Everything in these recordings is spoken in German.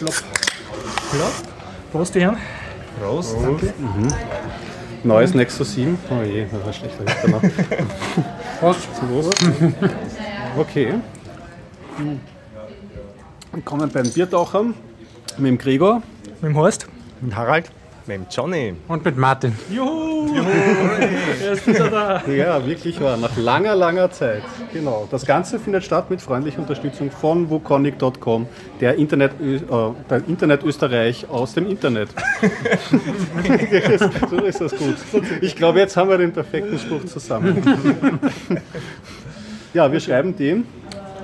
Flop. Prost, die Herren. Prost. Danke. Mhm. Neues Nexus 7. Oh je, das war schlechter danach. Prost. Prost. Okay. Willkommen beim Biertauchern mit dem Gregor. Mit dem Horst. Mit Harald. Mit dem Johnny. Und mit Martin. Juhu! Juhu. er ist wieder da. Ja, wirklich wahr. Nach langer, langer Zeit. Genau. Das Ganze findet statt mit freundlicher Unterstützung von wukonic.com, der Internet, äh, der Internet Österreich aus dem Internet. so ist das gut. Ich glaube, jetzt haben wir den perfekten Spruch zusammen. ja, wir schreiben den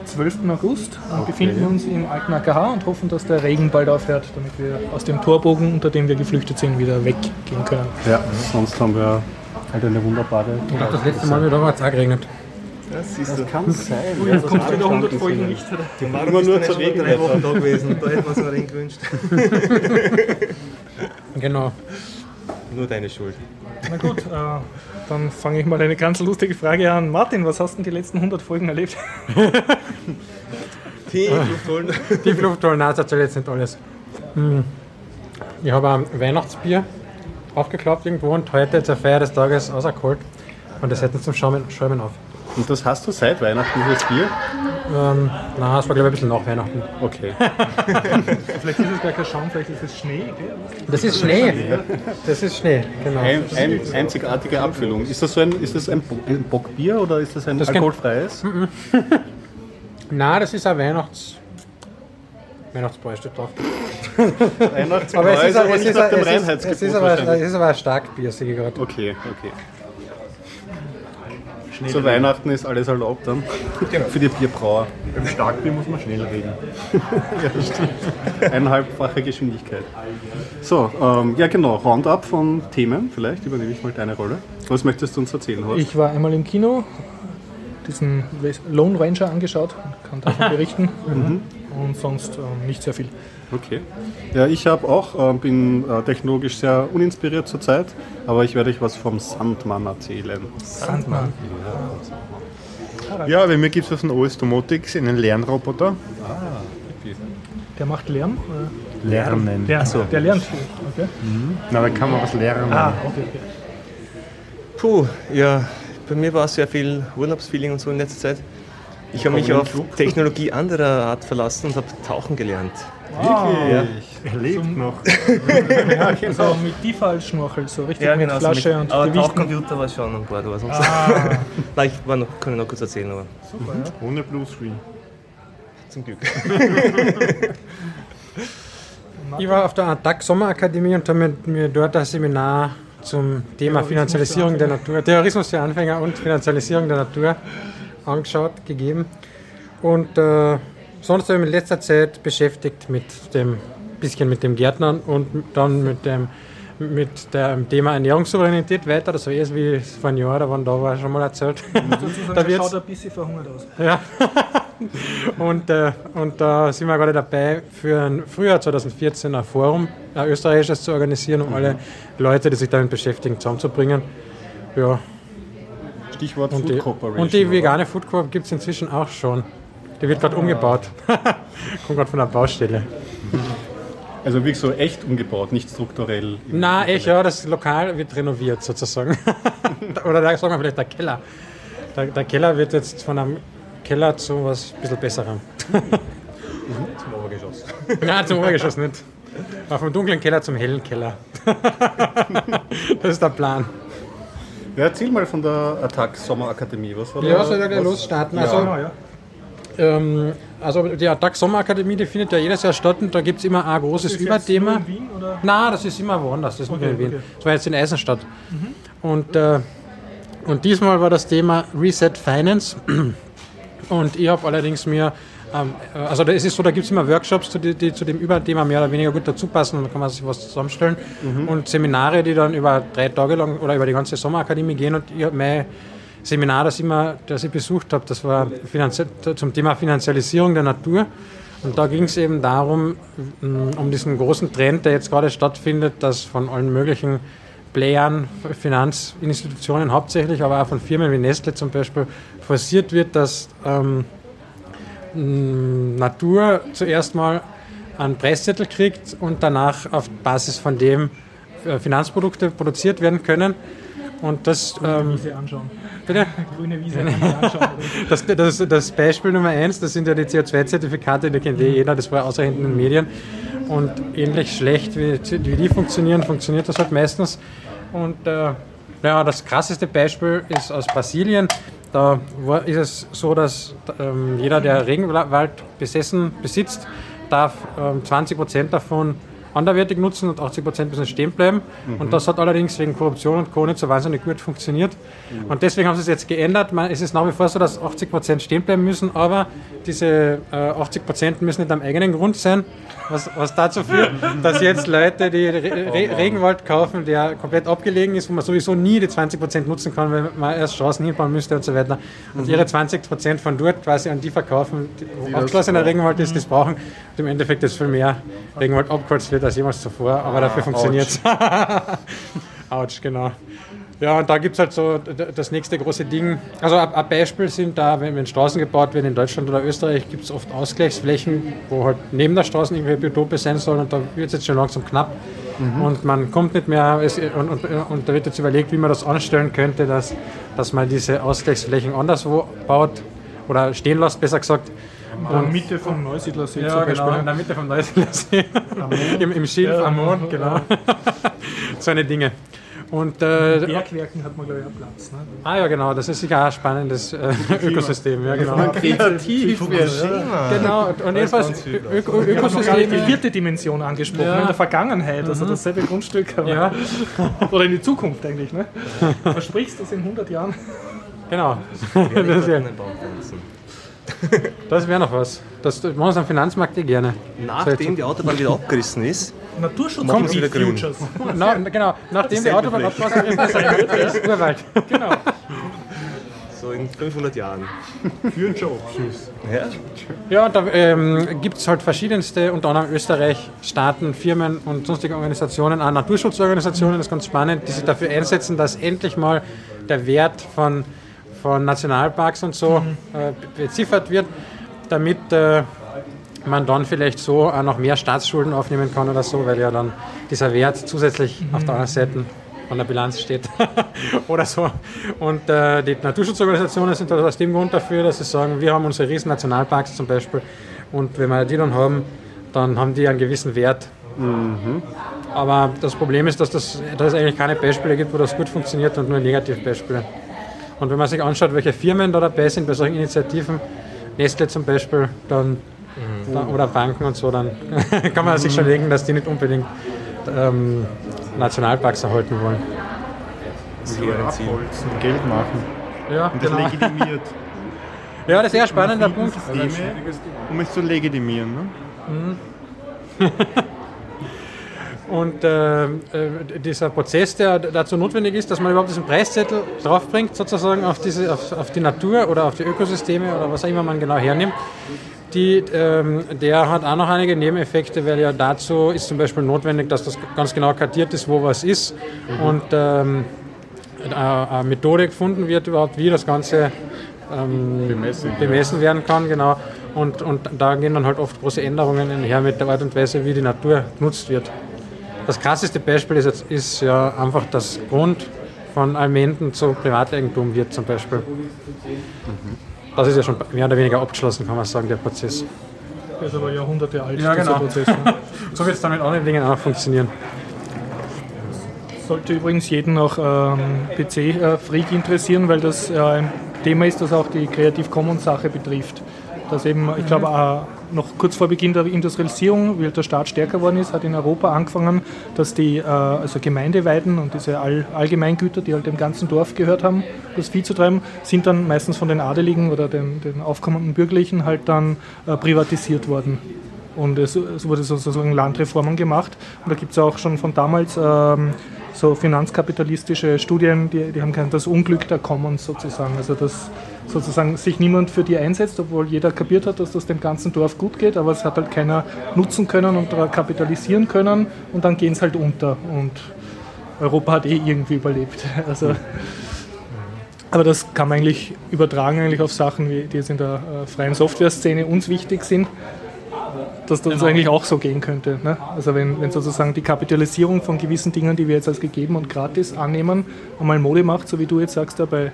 12. August und okay. befinden uns im alten AKH und hoffen, dass der Regen bald aufhört, damit wir aus dem Torbogen, unter dem wir geflüchtet sind, wieder weggehen können. Ja, sonst haben wir halt eine wunderbare. Ich glaube, das letzte Mal wieder hat es auch geregnet. Das, das kann sein. Und jetzt kommt wieder 100 Folgen nicht. Die waren immer nur zur Regen drei Wochen da gewesen. Da hätten wir uns einen Regen gewünscht. genau. Nur deine Schuld. Na gut, äh, dann fange ich mal eine ganz lustige Frage an. Martin, was hast du die letzten 100 Folgen erlebt? die Luftholen. Die Luftholen, nein, das erzähle jetzt nicht alles. Hm. Ich habe ein Weihnachtsbier aufgeklappt irgendwo und heute zur Feier des Tages rausgeholt. Und das hätten zum Schäumen, Schäumen auf. Und das hast du seit Weihnachten, dieses Bier? Ähm, nein, das war glaube ich ein bisschen nach Weihnachten. Okay. vielleicht ist es gar kein Schaum, vielleicht ist es Schnee. Das ist Schnee. Das ist Schnee, genau. Ein, ein, einzigartige Abfüllung. Ist das so ein, ist das ein, ein Bockbier oder ist das ein das alkoholfreies? Kann... Nein, das ist ein Weihnachts... Weihnachtsbräu steht drauf. Weihnachtsbräu, aber es ist, aber, es ist, es ist, es ist, aber, es ist aber ein Starkbier, sehe ich gerade. Okay, okay. Schnell Zu reden. Weihnachten ist alles erlaubt dann. Genau. Für die Bierbrauer. Beim Starkbier muss man schnell reden. ja, stimmt. Eineinhalbfache Geschwindigkeit. So, ähm, ja genau, Roundup von Themen. Vielleicht übernehme ich mal deine Rolle. Was möchtest du uns erzählen, Horst? Ich war einmal im Kino, diesen Lone Ranger angeschaut kann davon berichten. mhm. Und sonst ähm, nicht sehr viel. Okay. Ja, ich habe auch, äh, bin äh, technologisch sehr uninspiriert zurzeit, aber ich werde euch was vom Sandmann erzählen. Sandmann? Ja, ja bei mir gibt es was von OS Domotics, einen Lernroboter. Ah, Der macht Lärm? Oder? Lernen. Der, Achso. der lernt viel. Okay. Mhm. Na, da kann man was lernen. Ah, okay, okay. Puh, ja, bei mir war sehr viel Urlaubsfeeling und so in letzter Zeit. Ich habe mich auf Technologie anderer Art verlassen und habe tauchen gelernt. Wirklich? Ja. Er lebt Zum noch. ja, genau. So mit Tiefallschnorchel, so richtig ja, genau, mit Flasche so mit, und Aber Tauchcomputer war schon an Bord, aber sonst. Ah. Nein, ich war noch, kann ich noch kurz erzählen, aber. Super, ja. Ohne Bluescreen. Zum Glück. ich war auf der ATTAC Sommerakademie und habe mir dort ein Seminar zum Thema Finanzialisierung der Natur, Terrorismus für Anfänger und Finanzialisierung der Natur angeschaut, gegeben. Und äh, sonst habe ich mich in letzter Zeit beschäftigt mit dem bisschen mit dem Gärtnern und dann mit dem mit dem Thema Ernährungssouveränität weiter. Das war erst wie vor einem Jahr, da waren da war schon mal erzählt. da schaut ein bisschen verhungert aus. Ja. und, äh, und da sind wir gerade dabei, für ein Frühjahr 2014 ein Forum, ein österreichisches zu organisieren, um mhm. alle Leute, die sich damit beschäftigen, zusammenzubringen. Ja. Stichwort und Food die, Corporation. Und die vegane Food Corp gibt es inzwischen auch schon. Die wird gerade ah. umgebaut. Kommt gerade von der Baustelle. Also wirklich so echt umgebaut, nicht strukturell. Na, echt, ja, das Lokal wird renoviert sozusagen. Oder da sagen wir vielleicht der Keller. Der, der, Keller wird jetzt von einem Keller zu was ein bisschen besserem. zum Obergeschoss. Nein, zum Obergeschoss nicht. Aber vom dunklen Keller zum hellen Keller. das ist der Plan. Ja, erzähl mal von der Attack Sommerakademie. Was war ja, soll ja gleich losstarten. Also, ja, ja. Ähm, also die Attack Sommerakademie, die findet ja jedes Jahr statt und da gibt es immer ein großes das Überthema. in Wien, oder? Nein, das ist immer woanders, das ist okay, nicht in Wien. Okay. Das war jetzt in Eisenstadt. Mhm. Und, äh, und diesmal war das Thema Reset Finance. Und ich habe allerdings mir, also es ist so, da gibt es immer Workshops, die, die, zu dem Überthema mehr oder weniger gut dazu passen und dann kann man sich was zusammenstellen. Mhm. Und Seminare, die dann über drei Tage lang oder über die ganze Sommerakademie gehen und ich meine Seminar, das, immer, das ich besucht habe, das war zum Thema Finanzialisierung der Natur. Und da ging es eben darum, mm, um diesen großen Trend, der jetzt gerade stattfindet, dass von allen möglichen Playern, Finanzinstitutionen hauptsächlich, aber auch von Firmen wie Nestle zum Beispiel, forciert wird, dass ähm, Natur zuerst mal einen Preiszettel kriegt und danach auf Basis von dem äh, Finanzprodukte produziert werden können. Und das. Ähm, Wiese anschauen. Bitte? Grüne Wiese anschauen. das, das, das Beispiel Nummer eins, das sind ja die CO2-Zertifikate, die kennt eh jeder, das war ausreichend in den Medien. Und ähnlich schlecht wie, wie die funktionieren, funktioniert das halt meistens. Und äh, ja, das krasseste Beispiel ist aus Brasilien. Da ist es so, dass ähm, jeder, der Regenwald besessen besitzt, darf ähm, 20 Prozent davon anderweitig nutzen und 80 Prozent müssen stehen bleiben. Mhm. Und das hat allerdings wegen Korruption und Co. nicht so wahnsinnig gut funktioniert. Mhm. Und deswegen haben sie es jetzt geändert. Man, es ist nach wie vor so, dass 80 Prozent stehen bleiben müssen, aber diese äh, 80 Prozent müssen nicht am eigenen Grund sein, was, was dazu führt, dass jetzt Leute, die Re Re Regenwald kaufen, der komplett abgelegen ist, wo man sowieso nie die 20 Prozent nutzen kann, weil man erst Straßen hinbauen müsste und so weiter. Und mhm. ihre 20 Prozent von dort quasi an die verkaufen, die, wo abgeschlossener Regenwald ist, das brauchen. Und im Endeffekt ist viel mehr Regenwald abgeholzt wird als jemals zuvor, aber dafür ah, funktioniert es. Autsch, genau. Ja, und da gibt es halt so das nächste große Ding. Also ein Beispiel sind da, wenn, wenn Straßen gebaut werden in Deutschland oder Österreich, gibt es oft Ausgleichsflächen, wo halt neben der Straße irgendwie Biotope sein sollen und da wird es jetzt schon langsam knapp. Mhm. Und man kommt nicht mehr, es, und, und, und, da wird jetzt überlegt, wie man das anstellen könnte, dass, dass man diese Ausgleichsflächen anderswo baut oder stehen lässt, besser gesagt. In der Mitte vom Neusiedlersee ja, zum genau, in der Mitte vom Neusiedlersee. Im, Im Schilf ja, am Mond, genau. so eine Dinge. Und, äh, Bergwerken hat man, glaube ich, auch Platz. Ne? Ah ja, genau, das ist sicher auch ein spannendes äh, Ökosystem. Ja, genau. Man kreativ wird. Ja. Genau, und jedenfalls Öko Ökosystem. die vierte Dimension angesprochen, ja. in der Vergangenheit, also mhm. dasselbe Grundstück. Aber ja. Oder in die Zukunft eigentlich. Ne? Versprichst du das in 100 Jahren? Genau. das, ja. das wäre noch was. Das machen wir am Finanzmarkt eh gerne. Nachdem die Autobahn wieder abgerissen ist, Naturschutz kommt wieder grün. Na, genau, nachdem die Autobahn abgerissen ist, ist Urwald. Genau. So in 500 Jahren. Future Options. Ja, ja da ähm, gibt es halt verschiedenste, unter anderem Österreich, Staaten, Firmen und sonstige Organisationen, auch Naturschutzorganisationen, das ist ganz spannend, die sich dafür einsetzen, dass endlich mal der Wert von, von Nationalparks und so mhm. äh, beziffert wird damit äh, man dann vielleicht so auch noch mehr Staatsschulden aufnehmen kann oder so, weil ja dann dieser Wert zusätzlich mhm. auf der anderen Seite von der Bilanz steht oder so. Und äh, die Naturschutzorganisationen sind also aus dem Grund dafür, dass sie sagen, wir haben unsere riesen Nationalparks zum Beispiel und wenn wir die dann haben, dann haben die einen gewissen Wert. Mhm. Aber das Problem ist, dass, das, dass es eigentlich keine Beispiele gibt, wo das gut funktioniert und nur Negativbeispiele. Und wenn man sich anschaut, welche Firmen da dabei sind bei solchen Initiativen, Nestle zum Beispiel, dann, mhm. da, oder Banken und so, dann kann man sich schon legen, dass die nicht unbedingt ähm, Nationalparks erhalten wollen. Sie abholzen, Geld machen. Ja, und das genau. legitimiert. ja, das ist eher spannender Punkt. Systeme, um es zu legitimieren. Ne? Mhm. Und äh, äh, dieser Prozess, der dazu notwendig ist, dass man überhaupt diesen Preiszettel draufbringt, sozusagen auf, diese, auf, auf die Natur oder auf die Ökosysteme oder was auch immer man genau hernimmt, die, ähm, der hat auch noch einige Nebeneffekte, weil ja dazu ist zum Beispiel notwendig, dass das ganz genau kartiert ist, wo was ist mhm. und ähm, eine Methode gefunden wird, überhaupt wie das Ganze ähm, bemessen, bemessen werden kann. Genau. Und, und da gehen dann halt oft große Änderungen einher mit der Art und Weise, wie die Natur genutzt wird. Das krasseste Beispiel ist, jetzt, ist ja einfach das Grund von Almenden zu Privateigentum wird zum Beispiel. Das ist ja schon mehr oder weniger abgeschlossen, kann man sagen, der Prozess. Der ist aber Jahrhunderte alt, ja, genau. Prozess. Ne? so wird es dann mit anderen Dingen auch funktionieren. Sollte übrigens jeden auch ähm, PC-Freak interessieren, weil das äh, ein Thema ist, das auch die Creative Commons Sache betrifft. Das eben, ich glaube, mhm noch kurz vor Beginn der Industrialisierung, wie der Staat stärker geworden ist, hat in Europa angefangen, dass die äh, also Gemeindeweiden und diese All Allgemeingüter, die halt dem ganzen Dorf gehört haben, das Vieh zu treiben, sind dann meistens von den Adeligen oder den, den aufkommenden Bürgerlichen halt dann äh, privatisiert worden. Und es, es, wurde sozusagen Landreformen gemacht. Und da gibt es auch schon von damals ähm, so finanzkapitalistische Studien, die, die haben das Unglück der Commons sozusagen. Also dass sozusagen sich niemand für die einsetzt, obwohl jeder kapiert hat, dass das dem ganzen Dorf gut geht, aber es hat halt keiner nutzen können und kapitalisieren können und dann gehen es halt unter und Europa hat eh irgendwie überlebt. Also, aber das kann man eigentlich übertragen eigentlich auf Sachen, wie, die jetzt in der äh, freien Software-Szene uns wichtig sind. dass das genau. eigentlich auch so gehen könnte. Ne? Also wenn, wenn sozusagen die Kapitalisierung von gewissen Dingen, die wir jetzt als gegeben und gratis annehmen, einmal Mode macht, so wie du jetzt sagst, da bei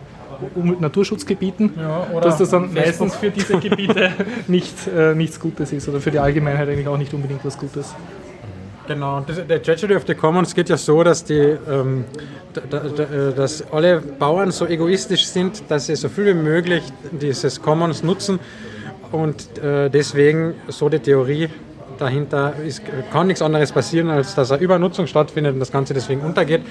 Naturschutzgebieten, ja, dass das dann meistens für diese Gebiete nicht, äh, nichts Gutes ist oder für die Allgemeinheit eigentlich auch nicht unbedingt was Gutes. Genau, das, der Tragedy of the Commons geht ja so, dass, die, ähm, da, da, äh, dass alle Bauern so egoistisch sind, dass sie so viel wie möglich dieses Commons nutzen und äh, deswegen so die Theorie dahinter ist, kann nichts anderes passieren, als dass eine Übernutzung stattfindet und das Ganze deswegen untergeht.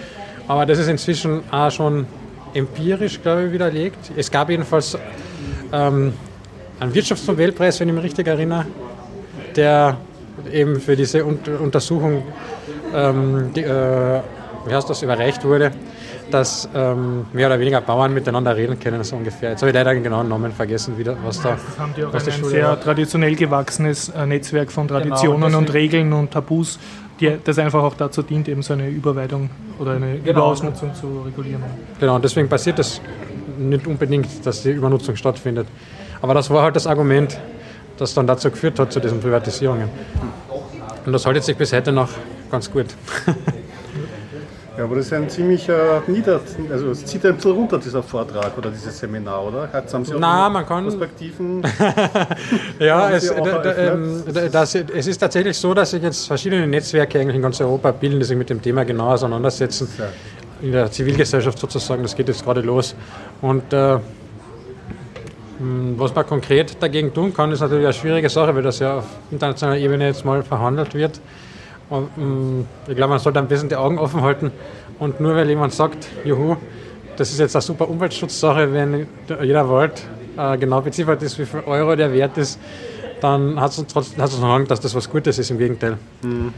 Aber das ist inzwischen auch schon empirisch, glaube ich, widerlegt. Es gab jedenfalls ähm, einen Wirtschaftsnobelpreis, wenn ich mich richtig erinnere, der eben für diese Untersuchung, ähm, die, äh, wie heißt das, überreicht wurde, dass ähm, mehr oder weniger Bauern miteinander reden können, so ungefähr. Jetzt habe ich leider den genauen Namen vergessen, wie, was da. Das haben die auch was ein, ein sehr war. traditionell gewachsenes äh, Netzwerk von genau, Traditionen genau, und Regeln und Tabus, die, das einfach auch dazu dient, eben so eine Überweitung oder eine genau. Überausnutzung zu regulieren. Genau, und deswegen passiert das nicht unbedingt, dass die Übernutzung stattfindet. Aber das war halt das Argument, das dann dazu geführt hat, zu diesen Privatisierungen. Und das haltet sich bis heute noch ganz gut. Ja, aber das ist ein ziemlicher Nieder... Also es zieht ein bisschen runter, dieser Vortrag oder dieses Seminar, oder? Haben Sie auch Na, man kann... Perspektiven... ja, es, ähm, das, es ist tatsächlich so, dass sich jetzt verschiedene Netzwerke eigentlich in ganz Europa bilden, die sich mit dem Thema genau auseinandersetzen. In der Zivilgesellschaft sozusagen, das geht jetzt gerade los. Und äh, hm, was man konkret dagegen tun kann, ist natürlich eine schwierige Sache, weil das ja auf internationaler Ebene jetzt mal verhandelt wird. Und, hm, ich glaube, man sollte ein bisschen die Augen offen halten und nur weil jemand sagt, juhu, das ist jetzt eine super Umweltschutzsache, wenn jeder Wald äh, genau beziffert ist, wie viel Euro der Wert ist, dann hat es trotzdem noch Angst, dass das was Gutes ist, im Gegenteil. Mhm.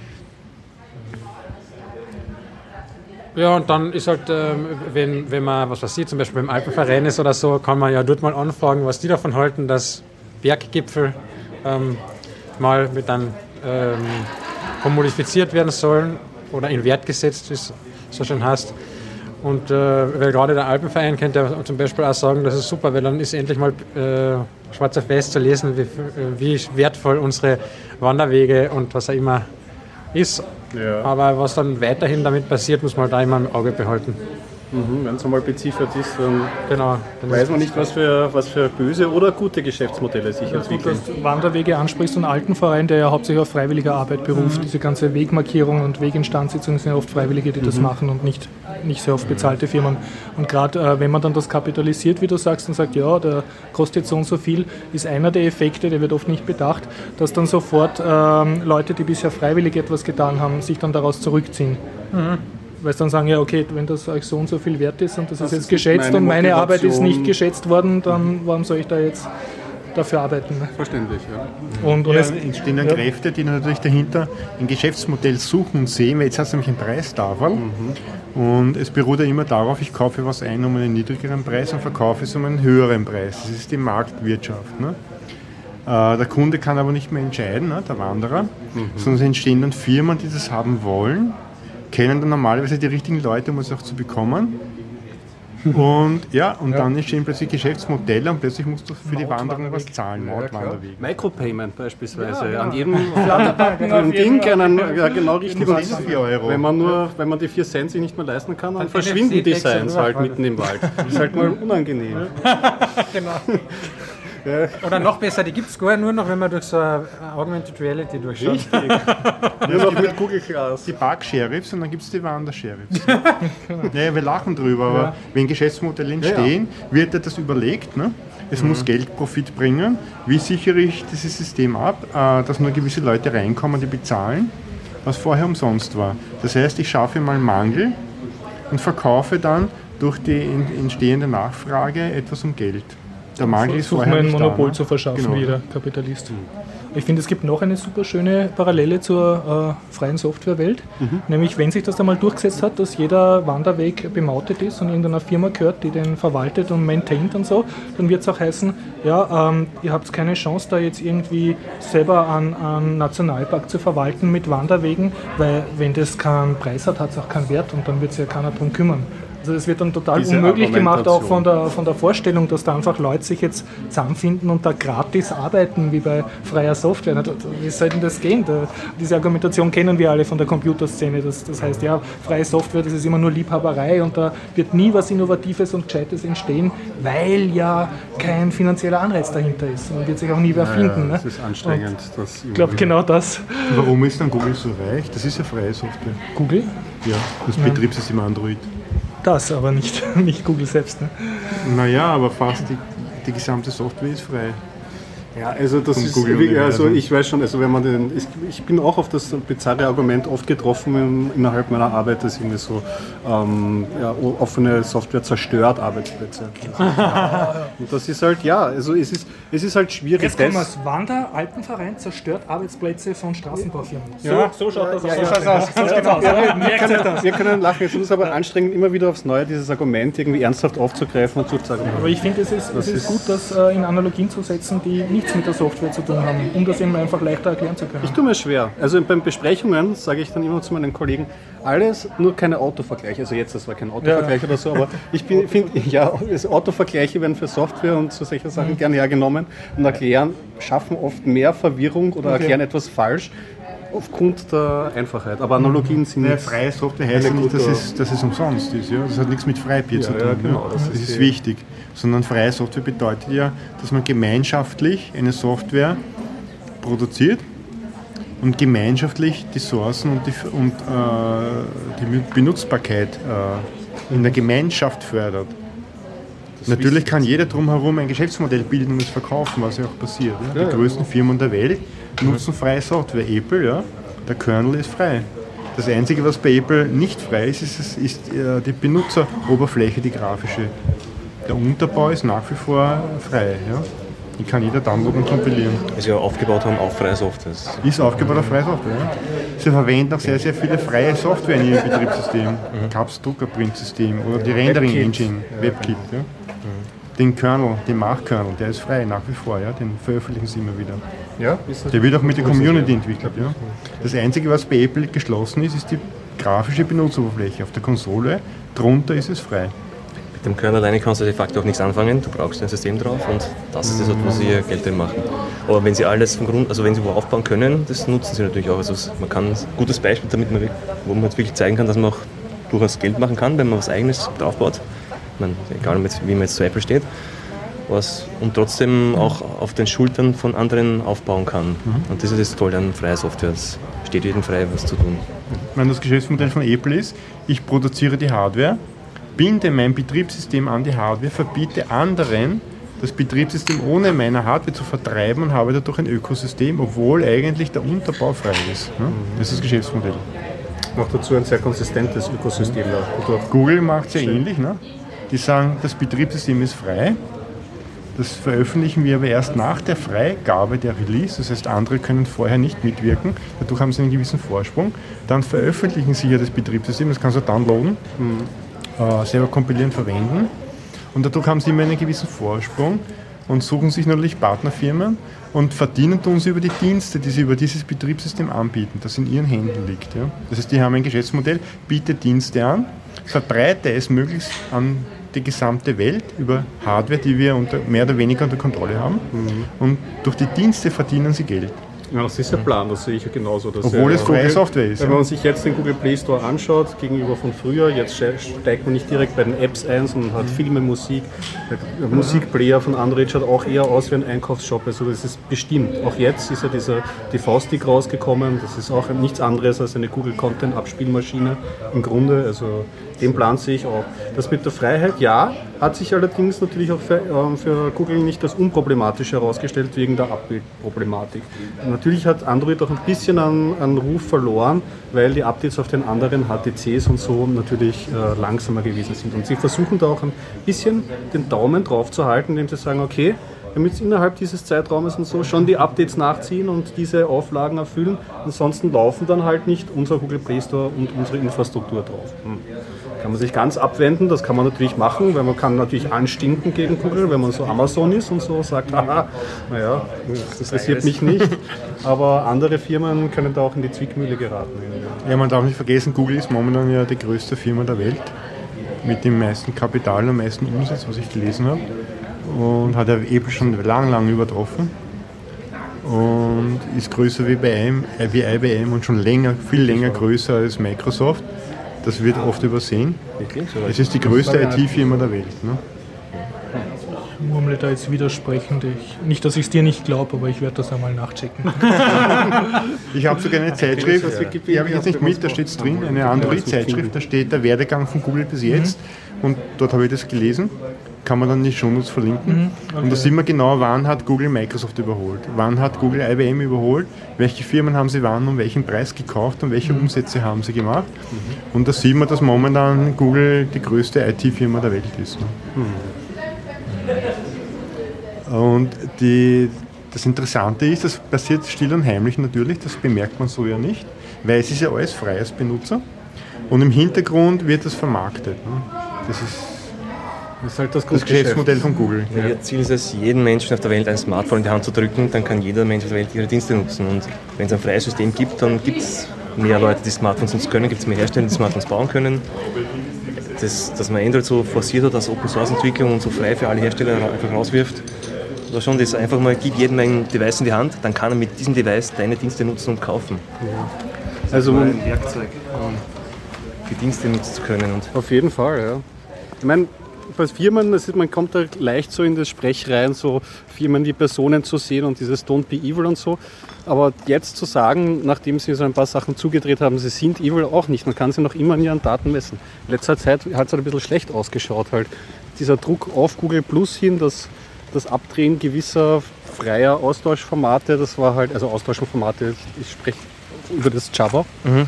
Ja, und dann ist halt, ähm, wenn, wenn man, was weiß ich, zum Beispiel beim Alpenverein ist oder so, kann man ja dort mal anfragen, was die davon halten, dass Berggipfel ähm, mal mit einem ähm, kommodifiziert werden sollen oder in Wert gesetzt, wie es so schön heißt. Und äh, weil gerade der Alpenverein könnte ja zum Beispiel auch sagen, das ist super, weil dann ist endlich mal äh, schwarz auf weiß zu lesen, wie, wie wertvoll unsere Wanderwege und was auch immer ist. Ja. Aber was dann weiterhin damit passiert, muss man da immer im Auge behalten. Mhm, Wenn es einmal beziffert ist, dann, genau, dann weiß man nicht, was für, was für böse oder gute Geschäftsmodelle sich entwickeln. Dass du Wanderwege ansprichst und Altenverein, der ja hauptsächlich auf freiwillige Arbeit beruft. Mhm. Diese ganze Wegmarkierung und Weginstandsitzungen sind ja oft Freiwillige, die mhm. das machen und nicht, nicht sehr oft bezahlte Firmen. Und gerade äh, wenn man dann das kapitalisiert, wie du sagst, und sagt, ja, der kostet so und so viel, ist einer der Effekte, der wird oft nicht bedacht, dass dann sofort ähm, Leute, die bisher freiwillig etwas getan haben, sich dann daraus zurückziehen. Mhm weil sie dann sagen, ja okay, wenn das euch so und so viel wert ist und das, das ist jetzt ist geschätzt meine und meine Motivation. Arbeit ist nicht geschätzt worden, dann warum soll ich da jetzt dafür arbeiten? Ne? Verständlich, ja. Und, und ja, es entstehen dann ja. Kräfte, die natürlich dahinter ein Geschäftsmodell suchen und sehen, weil jetzt hast du nämlich einen Preistafel mhm. und es beruht ja immer darauf, ich kaufe was ein um einen niedrigeren Preis und verkaufe es um einen höheren Preis. Das ist die Marktwirtschaft. Ne? Äh, der Kunde kann aber nicht mehr entscheiden, ne, der Wanderer, mhm. sondern es entstehen dann Firmen, die das haben wollen kennen dann normalerweise die richtigen Leute, um es auch zu bekommen. Und ja, und ja. dann entstehen plötzlich Geschäftsmodelle und plötzlich musst du für die Wanderung was zahlen, Mautwanderweg. Ja, Micropayment beispielsweise. Ja, genau. An jedem Flatterbacken Ding können ja, genau richtig was. Wenn man nur, wenn man die 4 Cent sich nicht mehr leisten kann, dann verschwinden die Signs halt mitten im Wald. Das ist halt mal unangenehm. genau. Oder noch besser, die gibt es gar nur noch, wenn man durch so Augmented Reality durchschaut. Richtig. nur noch mit Google Glass. Die Park-Sheriffs und dann gibt es die Wander-Sheriffs. ja, wir lachen drüber, aber ja. wenn Geschäftsmodelle entstehen, wird das überlegt. Ne? Es mhm. muss Geld, Profit bringen. Wie sichere ich dieses System ab, äh, dass nur gewisse Leute reinkommen, die bezahlen, was vorher umsonst war? Das heißt, ich schaffe mal Mangel und verkaufe dann durch die entstehende Nachfrage etwas um Geld der Mangel ist vorher ein Monopol da, ne? zu verschaffen, genau. wie jeder Kapitalist. Ich finde, es gibt noch eine super schöne Parallele zur äh, freien Softwarewelt, mhm. nämlich wenn sich das einmal durchgesetzt hat, dass jeder Wanderweg bemautet ist und irgendeiner Firma gehört, die den verwaltet und maintaint und so, dann wird es auch heißen, ja, ähm, ihr habt keine Chance, da jetzt irgendwie selber einen Nationalpark zu verwalten mit Wanderwegen, weil wenn das keinen Preis hat, hat es auch keinen Wert und dann wird sich ja keiner darum kümmern. Also es wird dann total unmöglich gemacht, auch von der, von der Vorstellung, dass da einfach Leute sich jetzt zusammenfinden und da gratis arbeiten, wie bei freier Software. Wie soll denn das gehen? Da, diese Argumentation kennen wir alle von der Computerszene. Das, das heißt, ja, freie Software, das ist immer nur Liebhaberei und da wird nie was Innovatives und Gescheites entstehen, weil ja kein finanzieller Anreiz dahinter ist. Man wird sich auch nie wer finden. Ja, das ne? ist anstrengend. ich glaube, genau das. Warum ist dann Google so reich? Das ist ja freie Software. Google? Ja, das Betriebssystem Android. Das, aber nicht, nicht Google selbst. Ne? Naja, aber fast die, die gesamte Software ist frei. Ja, also das ist, wie, also ich weiß schon, also wenn man den, ich, bin auch auf das bizarre Argument oft getroffen in, innerhalb meiner Arbeit, dass irgendwie so ähm, ja, offene Software zerstört Arbeitsplätze. und das ist halt, ja, also es ist, es ist halt schwierig. Jetzt kommen wir Wander-Alpenverein zerstört Arbeitsplätze von Straßenbaufirmen. So, ja. so schaut das ja, aus. Ja, so so aus. Ja, wir, können, wir können lachen, es ist aber anstrengend, immer wieder aufs Neue dieses Argument irgendwie ernsthaft aufzugreifen und zu sagen. Aber ich finde, es ist, es ist gut, das äh, in Analogien zu setzen, die nicht nichts mit der Software zu tun haben, um das eben einfach leichter erklären zu können. Ich tue mir schwer. Also bei Besprechungen sage ich dann immer zu meinen Kollegen, alles, nur keine Autovergleiche. Also jetzt, das war kein Autovergleich ja. oder so, aber ich finde, ja, also Autovergleiche werden für Software und so solche Sachen mhm. gerne hergenommen und erklären, schaffen oft mehr Verwirrung oder okay. erklären etwas falsch, aufgrund der Einfachheit. Aber Analogien sind. Naja, freie Software heißt ja nicht, dass es, dass es umsonst ist. Ja? Das hat nichts mit Freibier ja, zu tun. Ja, genau, das, das, ist, ist wichtig. Sondern freie Software bedeutet ja, dass man gemeinschaftlich eine Software produziert und gemeinschaftlich die Sourcen und die, und, äh, die Benutzbarkeit äh, in der Gemeinschaft fördert. Natürlich kann jeder drumherum ein Geschäftsmodell bilden und es verkaufen, was ja auch passiert. Ja? Die größten Firmen der Welt nutzen freie Software. Apple, ja, der Kernel ist frei. Das Einzige, was bei Apple nicht frei ist, ist, ist äh, die Benutzeroberfläche, die grafische. Der Unterbau ist nach wie vor frei. Ja. Die kann jeder downloaden und kompilieren. Sie ja aufgebaut haben auf freie Software. Ist aufgebaut auf freie Software, ja. Sie verwenden auch sehr, sehr viele freie Software in ihrem Betriebssystem. Mhm. CAPS Druckerprintsystem oder die Rendering Engine, WebKit. Ja den Kernel, den Mach-Kernel, der ist frei nach wie vor, ja, den veröffentlichen sie immer wieder. Ja, der wird auch mit der Community entwickelt. Ja. Das Einzige, was bei Apple geschlossen ist, ist die grafische Benutzeroberfläche. Auf der Konsole, drunter ist es frei. Mit dem Kernel alleine kannst du de facto auch nichts anfangen, du brauchst ein System drauf und das ist das, wo sie ihr Geld drin machen. Aber wenn sie alles vom Grund, also wenn sie wo aufbauen können, das nutzen sie natürlich auch. Also man kann ein gutes Beispiel, damit man, wo man wirklich zeigen kann, dass man auch durchaus Geld machen kann, wenn man was eigenes draufbaut man, egal wie man jetzt zu Apple steht, was, und trotzdem auch auf den Schultern von anderen aufbauen kann. Mhm. Und das ist das Tolle an freier Software. Es steht jedem frei, was zu tun. Wenn das Geschäftsmodell von Apple ist, ich produziere die Hardware, binde mein Betriebssystem an die Hardware, verbiete anderen, das Betriebssystem ohne meine Hardware zu vertreiben und habe dadurch ein Ökosystem, obwohl eigentlich der Unterbau frei ist. Das ist das Geschäftsmodell. Macht dazu ein sehr konsistentes Ökosystem. Google macht es ja ähnlich. Ne? Die sagen, das Betriebssystem ist frei. Das veröffentlichen wir aber erst nach der Freigabe der Release. Das heißt, andere können vorher nicht mitwirken. Dadurch haben sie einen gewissen Vorsprung. Dann veröffentlichen sie ja das Betriebssystem. Das kannst du downloaden, mhm. äh, selber kompilieren, verwenden. Und dadurch haben sie immer einen gewissen Vorsprung und suchen sich natürlich Partnerfirmen und verdienen tun sie über die Dienste, die sie über dieses Betriebssystem anbieten, das in ihren Händen liegt. Ja. Das heißt, die haben ein Geschäftsmodell, bietet Dienste an, verbreite es möglichst an die gesamte Welt über Hardware, die wir unter, mehr oder weniger unter Kontrolle haben. Mhm. Und durch die Dienste verdienen sie Geld. Ja, das ist der Plan, das sehe ich ja genauso. Obwohl es freie Software ist. Wenn man sich jetzt den Google Play Store anschaut, gegenüber von früher, jetzt steigt man nicht direkt bei den Apps ein, sondern hat Filme, Musik. Der Musikplayer von Android schaut auch eher aus wie ein Einkaufsshop. Also das ist bestimmt. Auch jetzt ist ja dieser TV-Stick rausgekommen. Das ist auch nichts anderes als eine Google Content Abspielmaschine im Grunde. Also den Plan sehe ich auch. Das mit der Freiheit, ja, hat sich allerdings natürlich auch für, äh, für Google nicht als unproblematisch herausgestellt wegen der Abbildproblematik. Natürlich hat Android auch ein bisschen an, an Ruf verloren, weil die Updates auf den anderen HTCs und so natürlich äh, langsamer gewesen sind. Und sie versuchen da auch ein bisschen den Daumen drauf zu halten, indem sie sagen, okay, wir müssen innerhalb dieses Zeitraumes und so schon die Updates nachziehen und diese Auflagen erfüllen. Ansonsten laufen dann halt nicht unser Google Play Store und unsere Infrastruktur drauf. Hm. Kann man sich ganz abwenden, das kann man natürlich machen, weil man kann natürlich anstinken gegen Google, wenn man so Amazon ist und so sagt, haha, naja, das interessiert mich nicht. Aber andere Firmen können da auch in die Zwickmühle geraten. Ja, man darf nicht vergessen, Google ist momentan ja die größte Firma der Welt. mit dem meisten Kapital, am meisten Umsatz, was ich gelesen habe. Und hat Apple schon lang, lang übertroffen. Und ist größer wie, bei wie IBM und schon länger, viel länger größer als Microsoft. Das wird oft übersehen. Es ist die größte IT-Firma der Welt. Ne? Ich murmle da jetzt widersprechend. Ich, nicht, dass ich es dir nicht glaube, aber ich werde das einmal nachchecken. ich habe sogar eine Zeitschrift, die habe ich jetzt nicht mit, da steht es drin, eine Android-Zeitschrift, da steht der Werdegang von Google bis jetzt. Mhm. Und dort habe ich das gelesen kann man dann die Shownotes verlinken. Mhm, okay. Und da sieht man genau, wann hat Google Microsoft überholt, wann hat Google IBM überholt, welche Firmen haben sie wann um welchen Preis gekauft und welche mhm. Umsätze haben sie gemacht. Mhm. Und da sieht man, dass momentan Google die größte IT-Firma der Welt ist. Ne? Mhm. Und die, das Interessante ist, das passiert still und heimlich natürlich, das bemerkt man so ja nicht, weil es ist ja alles frei als Benutzer und im Hintergrund wird das vermarktet. Ne? Das ist das ist halt das, das Geschäftsmodell von Google. Ja. Ihr Ziel ist es, jedem Menschen auf der Welt ein Smartphone in die Hand zu drücken, dann kann jeder Mensch auf der Welt ihre Dienste nutzen. Und wenn es ein freies System gibt, dann gibt es mehr Leute, die Smartphones nutzen können, gibt es mehr Hersteller, die Smartphones bauen können. Das, dass man Android so forciert hat als Open Source Entwicklung und so frei für alle Hersteller einfach rauswirft, war schon das einfach mal, gib jedem ein Device in die Hand, dann kann er mit diesem Device deine Dienste nutzen und kaufen. Ja. Also ein Werkzeug, um die Dienste nutzen zu können. Und auf jeden Fall, ja. Ich meine, bei Firmen, ist, man kommt da leicht so in das Sprech rein, so Firmen, die Personen zu sehen und dieses Don't be evil und so. Aber jetzt zu sagen, nachdem sie so ein paar Sachen zugedreht haben, sie sind evil auch nicht. Man kann sie noch immer an ihren Daten messen. In letzter Zeit hat es halt ein bisschen schlecht ausgeschaut halt. Dieser Druck auf Google Plus hin, das, das Abdrehen gewisser freier Austauschformate, das war halt, also Austauschformate, ich spreche über das Java, mhm.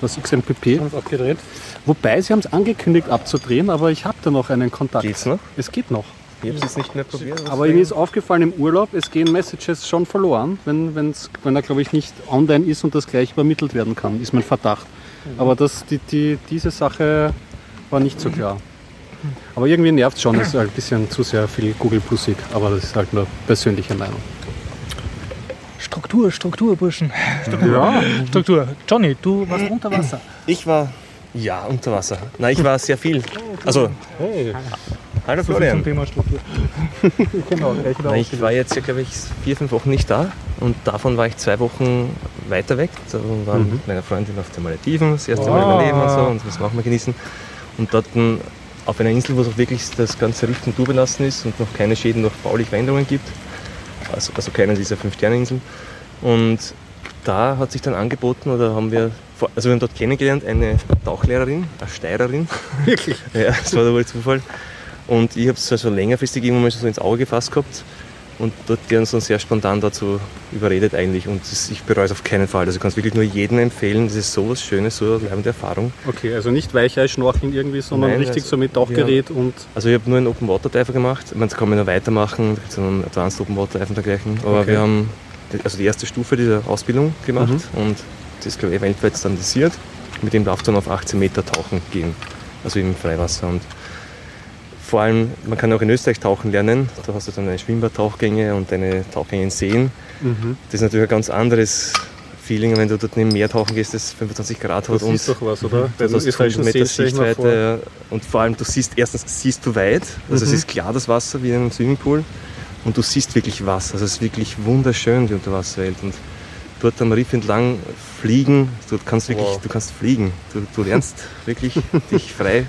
das XMPP. abgedreht. Wobei, sie haben es angekündigt abzudrehen, aber ich habe da noch einen Kontakt. Geht's noch? Es geht noch. Ich habe es nicht mehr probiert. Aber mir ist aufgefallen im Urlaub, es gehen Messages schon verloren, wenn, wenn's, wenn er, glaube ich, nicht online ist und das gleich übermittelt werden kann, ist mein Verdacht. Mhm. Aber das, die, die, diese Sache war nicht so klar. Aber irgendwie nervt es schon, es ist halt ein bisschen zu sehr viel Google Plusig, aber das ist halt nur persönliche Meinung. Struktur, Struktur, Burschen. Struktur. Ja. Struktur. Johnny, du warst unter Wasser. Ich war ja, unter Wasser. Nein, ich war sehr viel. Also, hey. hallo Florian. Zum Thema Struktur. genau, Nein, ich war jetzt ja, glaube ich, vier, fünf Wochen nicht da und davon war ich zwei Wochen weiter weg. Da waren mhm. mit meiner Freundin auf den Malediven, das erste Mal in meinem Leben und so und das machen wir genießen. Und dort auf einer Insel, wo es auch wirklich das ganze Riff und belassen ist und noch keine Schäden durch bauliche Veränderungen gibt. Also, also keine dieser Fünf-Sterne-Inseln. Und da hat sich dann angeboten, oder haben wir also wir haben dort kennengelernt, eine Tauchlehrerin, eine Steirerin. Wirklich? ja, das war da wohl Zufall. Und ich habe es also längerfristig irgendwann mal so ins Auge gefasst gehabt. Und dort die uns dann sehr spontan dazu überredet eigentlich. Und das, ich bereue es auf keinen Fall. Also ich kann es wirklich nur jedem empfehlen. Das ist so was Schönes, so eine bleibende Erfahrung. Okay, also nicht Weichei-Schnorcheln irgendwie, sondern Nein, richtig also, so mit Tauchgerät ja. und... Also ich habe nur einen Open Water Diver gemacht. Ich meine, das kann man noch weitermachen. Da gibt es einen Advanced Open Water Diver dergleichen. Aber okay. wir haben also die erste Stufe dieser Ausbildung gemacht. Mhm. Und das ist glaube ich weltweit standardisiert. Mit dem darf dann auf 18 Meter tauchen gehen, also im Freiwasser. Und vor allem, man kann auch in Österreich tauchen lernen. Da hast du dann eine Schwimmbadtauchgänge und eine Tauchgänge in Seen. Mhm. Das ist natürlich ein ganz anderes Feeling, wenn du dort im Meer tauchen gehst, das 25 Grad hat. Du siehst doch was, oder? Du hast 100 Meter Sichtweite. Und vor allem, du siehst, erstens siehst du weit. Also mhm. es ist klar, das Wasser, wie in einem Swimmingpool. Und du siehst wirklich was. Also es ist wirklich wunderschön, die Unterwasserwelt. Und dort am Riff entlang fliegen. Du kannst wirklich, wow. du kannst fliegen. Du, du lernst wirklich dich frei.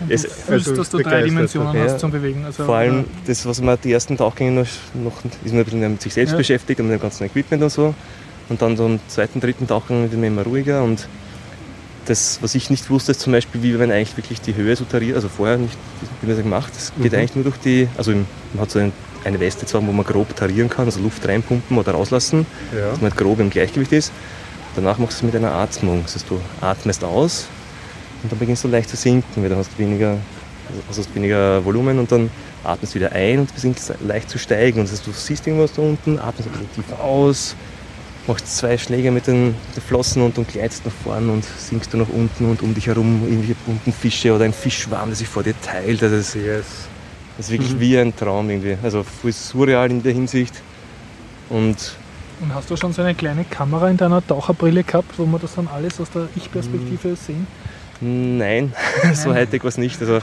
Und es, fühlst, also dass du drei Dimensionen ja, hast zum Bewegen. Also, vor allem das, was man die ersten Tauchgänge noch, noch ist man ein bisschen mit sich selbst ja. beschäftigt und mit dem ganzen Equipment und so. Und dann so am zweiten, dritten Tauchgang wird man immer ruhiger und das, was ich nicht wusste, ist zum Beispiel, wie man eigentlich wirklich die Höhe so tariert, also vorher nicht, wie man das gemacht, das geht mhm. eigentlich nur durch die, also man hat so einen eine Weste zwar, wo man grob tarieren kann, also Luft reinpumpen oder rauslassen, ja. dass man halt grob im Gleichgewicht ist. Danach machst du es mit einer Atmung. Das heißt, du atmest aus und dann beginnst du leicht zu sinken, weil dann hast du weniger, also hast weniger Volumen und dann atmest wieder ein und beginnst leicht zu steigen. Und das heißt, du siehst irgendwas da unten, atmest ein bisschen tiefer aus, machst zwei Schläge mit den, den Flossen und, und gleitest nach vorne und sinkst du nach unten und um dich herum irgendwelche bunten Fische oder ein Fischschwarm, der sich vor dir teilt. Also das yes. Das ist wirklich mhm. wie ein Traum irgendwie. Also voll surreal in der Hinsicht. Und, und hast du schon so eine kleine Kamera in deiner Taucherbrille gehabt, wo man das dann alles aus der Ich-Perspektive sehen? Nein, so Hightech war es nicht. Also,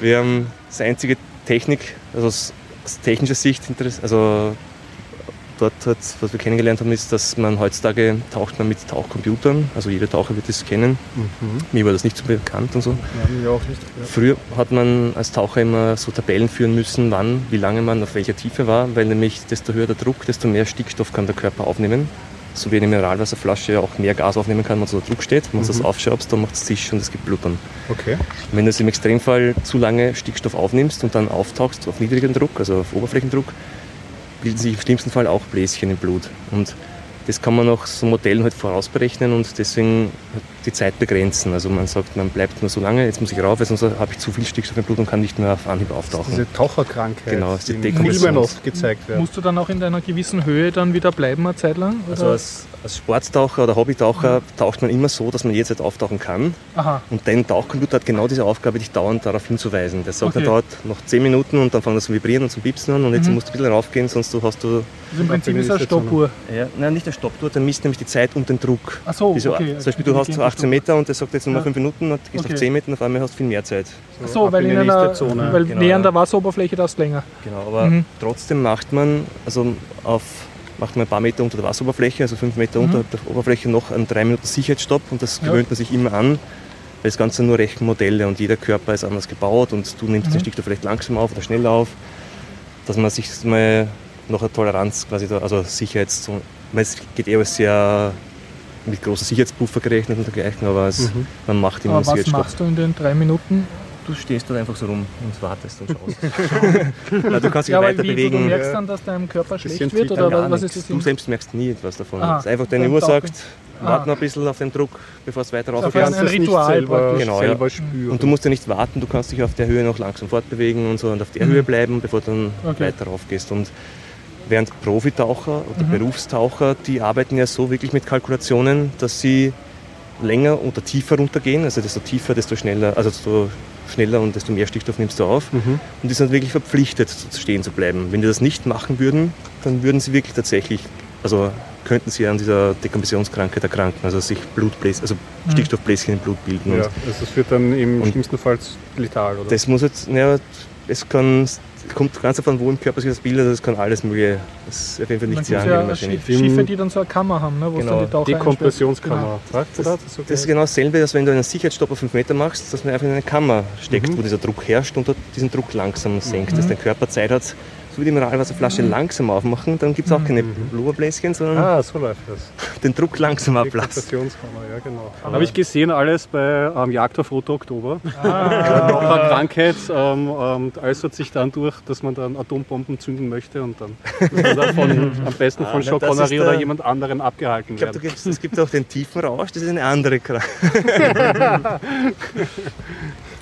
wir haben das einzige Technik, also aus, aus technischer Sicht, also dort, hat, was wir kennengelernt haben, ist, dass man heutzutage taucht man mit Tauchcomputern. Also jeder Taucher wird das kennen. Mhm. Mir war das nicht so bekannt und so. Ja, auch nicht. Ja. Früher hat man als Taucher immer so Tabellen führen müssen, wann, wie lange man auf welcher Tiefe war, weil nämlich desto höher der Druck, desto mehr Stickstoff kann der Körper aufnehmen. So wie eine Mineralwasserflasche auch mehr Gas aufnehmen kann, wenn so Druck steht. Wenn du mhm. das aufschraubst, dann macht es Zisch und es gibt Blubbern. Okay. Wenn du es im Extremfall zu lange Stickstoff aufnimmst und dann auftauchst auf niedrigem Druck, also auf Oberflächendruck, bilden sich im schlimmsten Fall auch Bläschen im Blut. Und das kann man auch so Modellen halt vorausberechnen und deswegen die Zeit begrenzen. Also man sagt, man bleibt nur so lange, jetzt muss ich rauf, sonst habe ich zu viel Stickstoff im Blut und kann nicht mehr auf Anhieb auftauchen. Das ist diese Taucherkrankheit, genau, ist die, die Filmen oft gezeigt werden. Musst du dann auch in einer gewissen Höhe dann wieder bleiben eine Zeit lang? Oder? Also als als Sporttaucher oder Hobbytaucher mhm. taucht man immer so, dass man jederzeit auftauchen kann. Aha. Und dein Tauchcomputer hat genau diese Aufgabe, dich dauernd darauf hinzuweisen. Der sagt, okay. er dauert noch 10 Minuten und dann fängt er zu vibrieren und zu piepsen an und jetzt mhm. musst du ein bisschen raufgehen, sonst du hast du... Also im Prinzip ist eine Stoppuhr. Ja, nein, nicht eine Stoppuhr, der misst nämlich die Zeit und den Druck. Ach so, okay. Zum Beispiel, du hast so 18 Meter und der sagt jetzt nochmal ja. 5 Minuten und gehst okay. auf 10 Meter und auf einmal hast du viel mehr Zeit. Ach so, weil, in einer, Zone. weil genau, näher an der Wasseroberfläche das länger. Genau, aber mhm. trotzdem macht man, also auf macht man ein paar Meter unter der Wasseroberfläche, also fünf Meter mhm. unter der Oberfläche, noch einen drei Minuten Sicherheitsstopp und das gewöhnt man sich immer an. Weil das Ganze nur Rechenmodelle und jeder Körper ist anders gebaut und du nimmst mhm. den Stickstoff vielleicht langsam auf oder schnell auf, dass man sich mal noch eine Toleranz quasi da, also Sicherheitszone, es geht eher sehr mit großer Sicherheitspuffer gerechnet und dergleichen, aber es, mhm. man macht immer aber Was machst du in den drei Minuten? du stehst dort einfach so rum und wartest und schaust. Na, du kannst dich ja, weiter wie, bewegen. Du merkst dann, dass deinem Körper schlecht wird? Oder was ist das du selbst merkst nie etwas davon. Aha, einfach deine Uhr sagt, warte noch ein bisschen auf den Druck, bevor es weiter raufgeht. Das ist ein Ritual selber, genau, selber ja. spüren. Und du musst ja nicht warten, du kannst dich auf der Höhe noch langsam fortbewegen und so und auf der mhm. Höhe bleiben, bevor du dann okay. weiter raufgehst. Und während Profitaucher oder mhm. Berufstaucher, die arbeiten ja so wirklich mit Kalkulationen, dass sie länger oder tiefer runtergehen. Also desto tiefer, desto schneller, also desto schneller und desto mehr Stickstoff nimmst du auf. Mhm. Und die sind wirklich verpflichtet, stehen zu bleiben. Wenn die das nicht machen würden, dann würden sie wirklich tatsächlich, also könnten sie an dieser Dekompressionskrankheit erkranken, also sich Blutbläschen, also mhm. Stickstoffbläschen im Blut bilden. Ja, also das wird dann im schlimmsten Fall letal, oder? Das muss jetzt, naja, es kann kommt ganz davon, wo im Körper sich das bildet, das kann alles mögliche. Das ist auf jeden Fall nicht sehr angenehm wahrscheinlich. Schiffe, die dann so eine Kammer haben, ne, wo genau. dann die Taucher Dekompressionskammer. Genau. Das, das, das, ist genau dasselbe, als wenn du einen Sicherheitsstopp auf 5 Meter machst, dass man einfach in eine Kammer steckt, mhm. wo dieser Druck herrscht und dort diesen Druck langsam senkt, mhm. dass dein Körper Zeit hat, so wie die Mineralwasserflasche mhm. langsam aufmachen, dann gibt es auch keine mhm. Blubberbläschen, sondern ah, so läuft das. den Druck langsam ablassen. ja genau. Habe ich gesehen alles bei ähm, Jagd auf Rote Oktober. Ah. noch Krankheit ähm, ähm, äußert sich dann durch, dass man dann Atombomben zünden möchte und dann, dann von, am besten von ah, Connery oder jemand anderem abgehalten werden. Ich glaube, es gibt auch den tiefen Rausch, das ist eine andere Krankheit.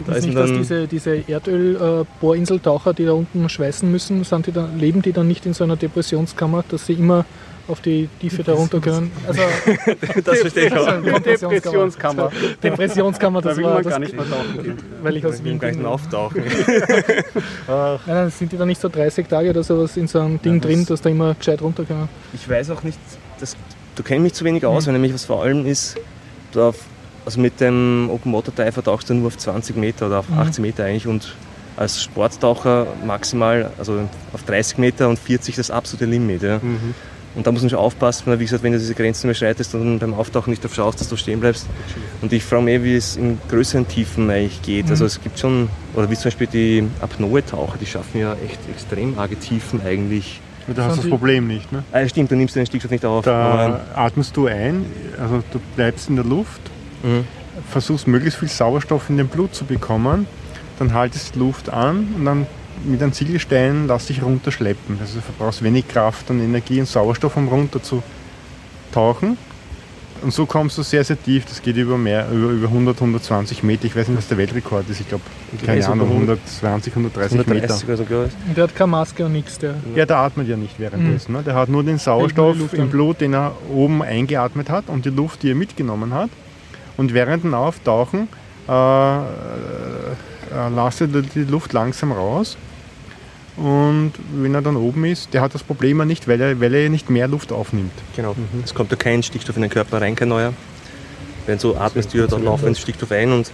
Da ist nicht, dass diese, diese Erdöl-Bohrinseltaucher, die da unten schweißen müssen, die dann, leben die dann nicht in so einer Depressionskammer, dass sie immer auf die Tiefe da runter können. Also, das verstehe ich auch. Depressionskammer. Depressionskammer, das da will war man gar nicht mehr tauchen gehen. Weil ich aus Wien gleich bin. auftauchen. Ach. Ja, sind die dann nicht so 30 Tage oder sowas in so einem Ding ja, drin, dass da immer gescheit runter können? Ich weiß auch nicht, das, du kennst mich zu wenig aus, mhm. weil nämlich was vor allem ist, da also mit dem Open Water Diver tauchst du nur auf 20 Meter oder auf mhm. 18 Meter eigentlich und als Sporttaucher maximal also auf 30 Meter und 40 das absolute Limit. Ja. Mhm. Und da muss man schon aufpassen, weil wie gesagt, wenn du diese Grenzen überschreitest und beim Auftauchen nicht darauf schaust, dass du stehen bleibst. Und ich frage mich, wie es in größeren Tiefen eigentlich geht. Mhm. Also es gibt schon, oder wie zum Beispiel die Apnoe-Taucher, die schaffen ja echt extrem arge Tiefen eigentlich. Da hast du das Problem nicht, ne? Ah, stimmt, du nimmst den Stickstoff nicht auf. Da atmest du ein, also du bleibst in der Luft mhm. versuchst möglichst viel Sauerstoff in den Blut zu bekommen, dann haltest du Luft an und dann mit einem Ziegelstein lass dich runterschleppen. Also du verbrauchst wenig Kraft und Energie und Sauerstoff, um runter zu tauchen. Und so kommst du sehr, sehr tief. Das geht über mehr, über, über 100, 120 Meter. Ich weiß nicht, was der Weltrekord ist. Ich glaube, keine Ahnung, 120, 130, 130 Meter. Und der hat keine Maske und nichts. Der ja, der atmet ja nicht währenddessen. Mhm. Ne? Der hat nur den Sauerstoff im Blut, den er oben eingeatmet hat und die Luft, die er mitgenommen hat. Und während dem Auftauchen äh, äh, lasst er die Luft langsam raus. Und wenn er dann oben ist, der hat das Problem ja nicht, weil er, weil er nicht mehr Luft aufnimmt. Genau. Mhm. Es kommt ja kein Stickstoff in den Körper rein, kein neuer. Während so atmest du ja dann laufend Stickstoff ein und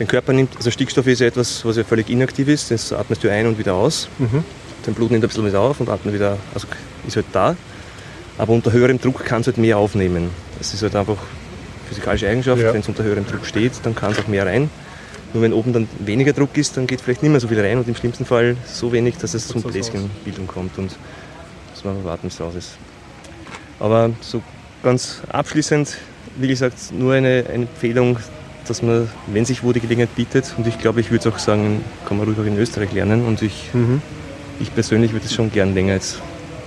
den Körper nimmt, also Stickstoff ist ja etwas, was ja völlig inaktiv ist, das atmest du ein und wieder aus. Mhm. Dein Blut nimmt ein bisschen mit auf und atmet wieder, also ist halt da. Aber unter höherem Druck kann es halt mehr aufnehmen. Das ist halt einfach physikalische Eigenschaft. Ja. Wenn es unter höherem Druck steht, dann kann es auch mehr rein. Nur wenn oben dann weniger Druck ist, dann geht vielleicht nicht mehr so viel rein und im schlimmsten Fall so wenig, dass es zum Bläschenbildung kommt und dass man warten, bis es raus ist. Aber so ganz abschließend, wie gesagt, nur eine, eine Empfehlung, dass man, wenn sich wo die Gelegenheit bietet, und ich glaube, ich würde es auch sagen, kann man ruhig auch in Österreich lernen und ich, mhm. ich persönlich würde es schon gern länger jetzt,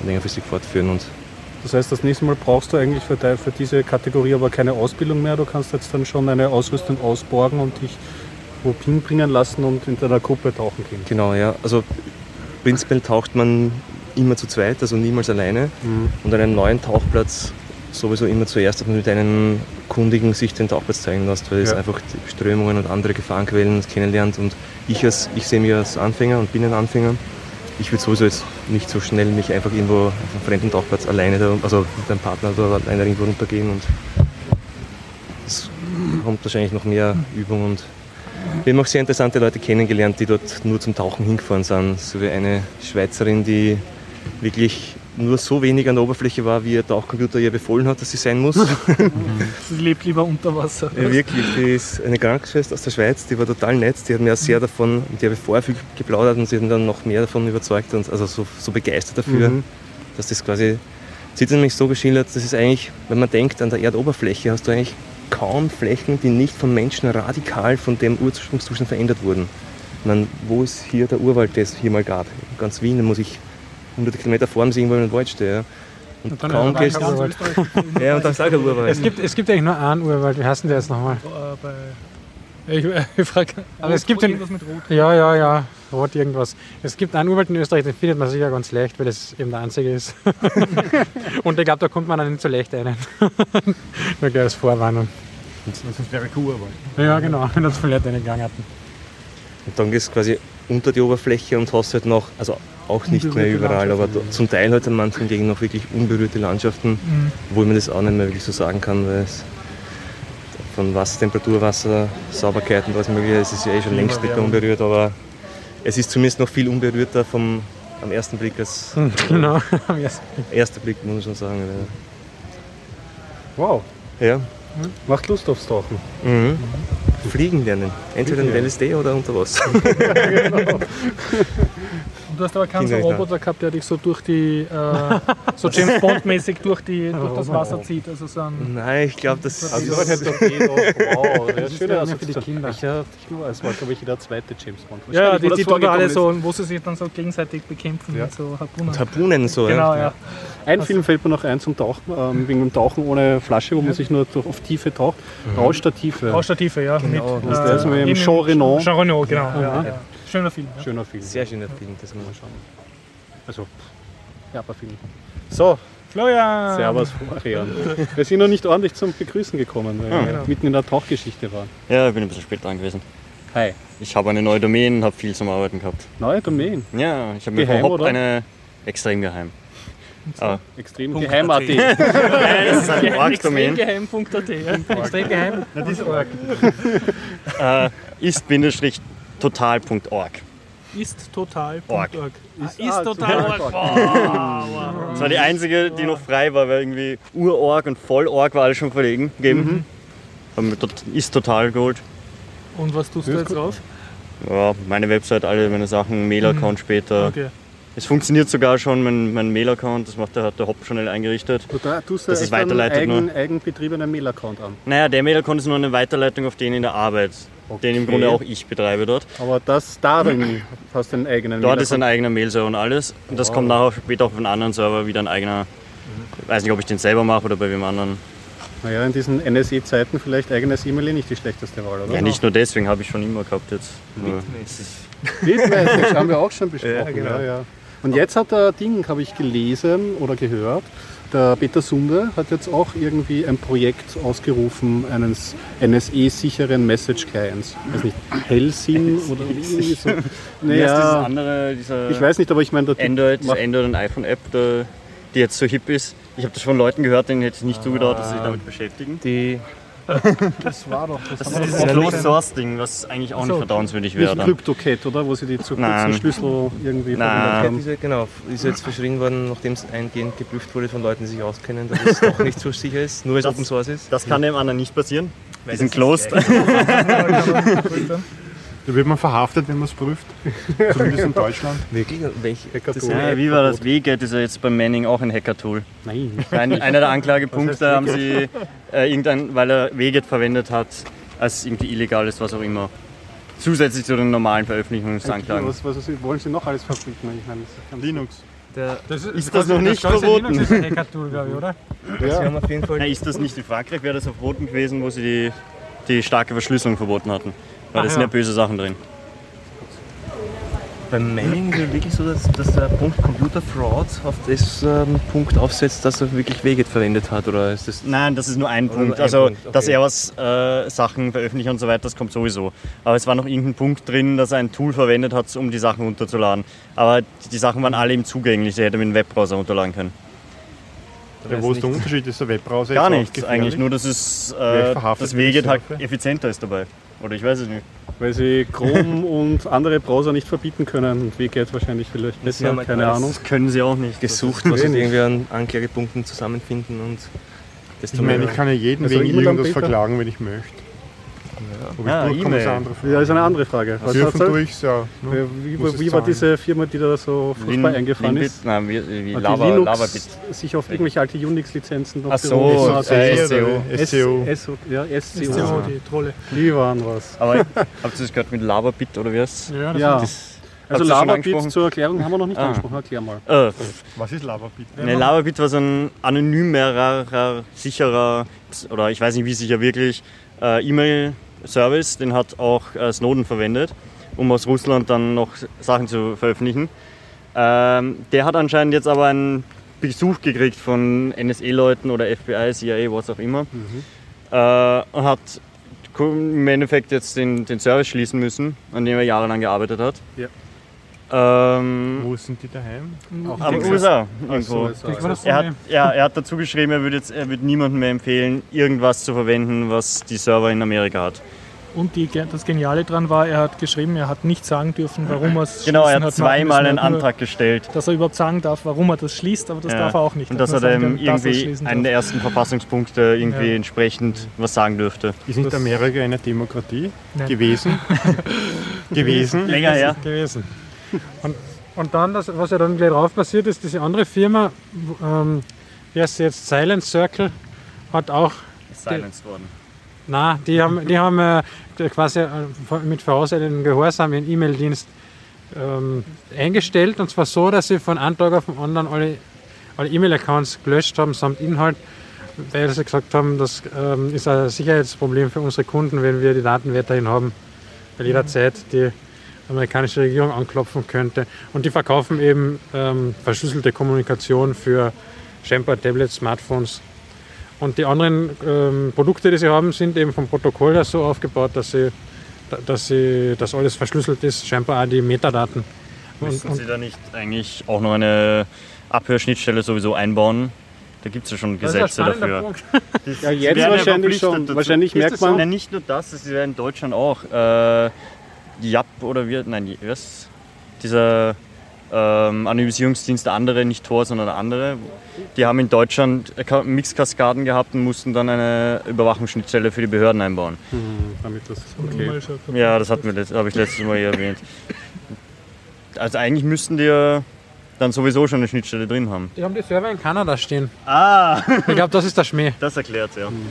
längerfristig fortführen. Und das heißt, das nächste Mal brauchst du eigentlich für, für diese Kategorie aber keine Ausbildung mehr. Du kannst jetzt dann schon eine Ausrüstung ausborgen und dich wo hinbringen lassen und in deiner Gruppe tauchen gehen. Genau, ja. Also prinzipiell taucht man immer zu zweit, also niemals alleine. Mhm. Und an einem neuen Tauchplatz sowieso immer zuerst, dass man mit einem Kundigen sich den Tauchplatz zeigen lässt, weil ja. es einfach die Strömungen und andere Gefahrenquellen kennenlernt. Und ich, als, ich sehe mich als Anfänger und bin ein Anfänger. Ich würde sowieso jetzt nicht so schnell mich einfach irgendwo auf einem fremden Tauchplatz alleine, da, also mit einem Partner oder alleine irgendwo runtergehen. Und es kommt wahrscheinlich noch mehr Übung und wir haben auch sehr interessante Leute kennengelernt, die dort nur zum Tauchen hingefahren sind. So wie eine Schweizerin, die wirklich nur so wenig an der Oberfläche war, wie ihr Tauchcomputer ihr befohlen hat, dass sie sein muss. sie lebt lieber unter Wasser. Ja, wirklich, die ist eine Krankenschwester aus der Schweiz, die war total nett, die hat mir sehr davon, die habe ich vorher viel geplaudert und sie hat dann noch mehr davon überzeugt und also so, so begeistert dafür, mhm. dass das quasi, sie hat nämlich so geschildert, das ist eigentlich, wenn man denkt an der Erdoberfläche, hast du eigentlich kaum Flächen, die nicht vom Menschen radikal von dem Ursprungszustand verändert wurden. Meine, wo ist hier der Urwald, der es hier mal gab? In ganz Wien, da muss ich hunderte Kilometer vor mir sehen, wo ich im Wald stehe. Und, und kaum gehst du. Ja, und dann sag ich Urwald. Es gibt, es gibt eigentlich nur einen Urwald. Wie heißt denn der jetzt nochmal? Äh, ich, ich frage. Aber es gibt den, mit Rot. Ja, ja, ja. Rot irgendwas. Es gibt einen Urwald in Österreich, den findet man sicher ganz leicht, weil es eben der einzige ist. und ich glaube, da kommt man dann nicht so leicht rein. Nur gleich als Vorwarnung. Das wäre Urwald. Ja, genau, wenn das vielleicht einen Gang hatten. Und dann gehst du quasi unter die Oberfläche und hast halt noch, also auch nicht mehr überall, aber zum Teil halt an manchen Gegenden noch wirklich unberührte Landschaften, mhm. obwohl man das auch nicht mehr wirklich so sagen kann, weil es von Wassertemperatur, Wasser, Sauberkeit und was möglich ist, ist ja eh schon längst nicht mehr unberührt, aber es ist zumindest noch viel unberührter vom, am ersten Blick als hm, genau, am ersten Blick. erster Blick, muss man schon sagen. Ja. Wow. Ja. Macht Lust aufs Tauchen. Mhm. Fliegen lernen. Entweder in LSD oder unter Wasser. genau. du hast aber keinen so Roboter gehabt, der dich so durch die, äh, so James Bond-mäßig durch, durch das Wasser zieht. Also so ein Nein, ich glaube, das also ist. Also, wow, das ist schön also für die Kinder. Ich, ja, es war, glaube ich, der zweite James Bond. Ja, die, die tun alle so, wo sie sich dann so gegenseitig bekämpfen ja. mit so Harpunen. Harpunen so, Genau, ja. Ein also Film fällt mir noch ein zum Tauchen, ähm, wegen dem Tauchen ohne Flasche, wo man sich nur auf Tiefe taucht. Mhm. Rausch der Tiefe. Rausch der Tiefe, ja. Genau. Mit, äh, das mit Jean Reno. Jean Reno, genau. Ja. Ja. Schöner Film. Ja. Schöner Film. Sehr schöner Film, das muss man schauen. Also, ja, aber Film. So, Florian! Servus, Florian. Wir sind noch nicht ordentlich zum Begrüßen gekommen, weil ah, wir genau. mitten in der Tauchgeschichte waren. Ja, ich bin ein bisschen spät dran gewesen. Hi. Ich habe eine neue Domain, und habe viel zum Arbeiten gehabt. Neue Domain? Ja, ich habe mir geheim, eine extrem geheim. So, ah. Extrem geheim.at. Nein, das ist ein Org-Domain. Extremgeheim.at. Ja. Extrem geheim. Na, das ist Org. äh, ist-total.org. Ist-total.org. Ist, ist total.org. Das war die einzige, die noch frei war, weil irgendwie Ur-Org und Voll-Org war alles schon verlegen gegeben. Mhm. Haben ist total geholt. Und was tust du jetzt drauf? Ja, meine Website, alle meine Sachen, Mail-Account mhm. später. Okay. Es funktioniert sogar schon, mein, mein Mail-Account, das macht der, hat der Hopp schnell eingerichtet. Du da, tust du das ist weiterleitet eigen, nur. eigenbetriebenen Mail-Account an? Naja, der Mail-Account ist nur eine Weiterleitung auf den in der Arbeit, okay. den im Grunde auch ich betreibe dort. Aber das da dann hast du einen eigenen Dort ist ein eigener Mail-Server und alles. Und das wow. kommt nachher später auf einen anderen Server wieder ein eigener. Ich weiß nicht, ob ich den selber mache oder bei wem anderen. Naja, in diesen NSE-Zeiten vielleicht eigenes E-Mail eh nicht die schlechteste Wahl, oder? Ja, nicht nur deswegen habe ich schon immer gehabt jetzt. Bitmäßig haben wir auch schon besprochen. Ja, genau. ja, ja. Und jetzt hat der Ding, habe ich gelesen oder gehört, der Peter Sunde hat jetzt auch irgendwie ein Projekt ausgerufen eines NSE-sicheren Message-Clients. Ich weiß nicht, Hellsinn oder irgendwie so. Naja, andere, ich weiß nicht, aber ich meine... Android, Android und iPhone-App, die jetzt so hip ist. Ich habe das von Leuten gehört, denen hätte ich nicht zugetraut, dass sie sich damit beschäftigen. Die Das war doch. Das, das ist dieses Closed Source Ding, was eigentlich auch nicht vertrauenswürdig wäre. Nicht CryptoCat, oder? Wo sie die zu kurzen Schlüssel irgendwie Nein. haben. Diese, genau, ist jetzt verschrien worden, nachdem es eingehend geprüft wurde von Leuten, die sich auskennen, dass es doch nicht so sicher ist, nur weil es Open Source ist. Das kann dem anderen nicht passieren. Die sind closed. Da wird man verhaftet, wenn man es prüft. Zumindest in Deutschland. Wirklich? Welche Hackertool? Ja, wie war das? WGET ist ja jetzt beim Manning auch ein Hacker-Tool. Nein. Ein, einer der Anklagepunkte haben sie, äh, irgendein, weil er WGET verwendet hat, als irgendwie illegal ist, was auch immer. Zusätzlich zu den normalen Veröffentlichungsanklagen. Was, was, wollen Sie noch alles verbieten? Ich meine, Linux. Der, das ist, ist das noch nicht verboten? Linux ist ein Hacker-Tool, glaube ich, oder? Ja. ja. auf jeden Fall. Ja, ist das nicht in Frankreich? Wäre das verboten gewesen, wo sie die, die starke Verschlüsselung verboten hatten? Weil da sind ja böse Sachen drin. Beim Manning ist es wirklich so, dass, dass der Punkt Computer Fraud auf das ähm, Punkt aufsetzt, dass er wirklich Weget verwendet hat? Oder ist das Nein, das ist nur ein Punkt. Ein also, Punkt. Okay. dass er was äh, Sachen veröffentlicht und so weiter, das kommt sowieso. Aber es war noch irgendein Punkt drin, dass er ein Tool verwendet hat, um die Sachen runterzuladen. Aber die Sachen waren alle ihm zugänglich, sie hätte mit dem Webbrowser runterladen können. Ja, wo ist der Unterschied? Ist der Webbrowser Gar nichts eigentlich, nur dass es äh, das Weget halt effizienter ist dabei. Oder ich weiß es nicht. Weil sie Chrome und andere Browser nicht verbieten können und wie geht wahrscheinlich vielleicht besser, keine Ahnung. Das können sie auch nicht. Gesucht, was sie irgendwie an Anklagepunkten zusammenfinden und ich meine, ich kann ja jeden also wegen irgendwas verklagen, wenn ich möchte. Ja, ja E-Mail. Ja, ist eine andere Frage. Was Dürfen durchs, ja. Ne? Wie, wie, wie war diese Firma, die da so furchtbar eingefahren Linbit, ist? Nein, wie, wie Lava, Linux Lavabit. sich auf irgendwelche alte Unix-Lizenzen noch Ach so, SCO. SCO. Ja, SCO. die Trolle. Die waren was. Aber habt ihr das gehört mit Lavabit oder wie heißt Ja, das ja. Also Lavabit zur Erklärung haben wir noch nicht ah. angesprochen. Erklär mal. Äh, Was ist Lavabit? Ne, Lavabit war so ein anonymerer, sicherer, oder ich weiß nicht wie sicher wirklich, äh, E-Mail- Service, den hat auch äh, Snowden verwendet, um aus Russland dann noch Sachen zu veröffentlichen. Ähm, der hat anscheinend jetzt aber einen Besuch gekriegt von NSA-Leuten oder FBI, CIA, was auch immer. Mhm. Äh, und hat im Endeffekt jetzt den, den Service schließen müssen, an dem er jahrelang gearbeitet hat. Ja. Ähm, Wo sind die daheim? Auch am USA. Irgendwo. Er, hat, ja, er hat dazu geschrieben, er würde, jetzt, er würde niemandem mehr empfehlen, irgendwas zu verwenden, was die Server in Amerika hat. Und die, das Geniale daran war, er hat geschrieben, er hat nicht sagen dürfen, warum er es Genau, er hat, hat zweimal einen Antrag gestellt. Dass er überhaupt sagen darf, warum er das schließt, aber das ja. darf er auch nicht. Und dass er dann irgendwie einen der ersten Verfassungspunkte irgendwie ja. entsprechend was sagen dürfte. Ist nicht Amerika eine Demokratie Nein. gewesen? gewesen? Länger her. Gewesen. Und, und dann, das, was ja dann gleich drauf passiert ist, diese andere Firma, ähm, wie heißt sie jetzt, Silent Circle, hat auch... Silenced worden. Nein, die haben, die haben äh, quasi äh, mit vorauseilendem Gehorsam ihren E-Mail-Dienst ähm, eingestellt. Und zwar so, dass sie von einem Tag auf den anderen alle, alle E-Mail-Accounts gelöscht haben samt Inhalt, weil sie gesagt haben, das ähm, ist ein Sicherheitsproblem für unsere Kunden, wenn wir die Daten weiterhin haben. Weil jederzeit die amerikanische Regierung anklopfen könnte. Und die verkaufen eben ähm, verschlüsselte Kommunikation für Shampoo, Tablets, Smartphones. Und die anderen ähm, Produkte, die sie haben, sind eben vom Protokoll her so aufgebaut, dass sie, dass sie, dass alles verschlüsselt ist, scheinbar auch die Metadaten. Müssen und, Sie da nicht eigentlich auch noch eine Abhörschnittstelle sowieso einbauen? Da gibt es ja schon Gesetze dafür. ja, jetzt wahrscheinlich schon. Dazu. Wahrscheinlich merkt man. Ja, nicht nur das, das ist ja in Deutschland auch. Äh, JAP oder wie, nein, was? Dieser ähm, Anonymisierungsdienst andere, nicht Tor, sondern andere. Die haben in Deutschland Mixkaskaden gehabt und mussten dann eine Überwachungsschnittstelle für die Behörden einbauen. Mhm, damit das okay. Ja, das habe ich letztes Mal hier erwähnt. Also eigentlich müssten die ja dann sowieso schon eine Schnittstelle drin haben. Die haben die Server in Kanada stehen. Ah! Ich glaube, das ist der Schmäh. Das erklärt ja. Mhm.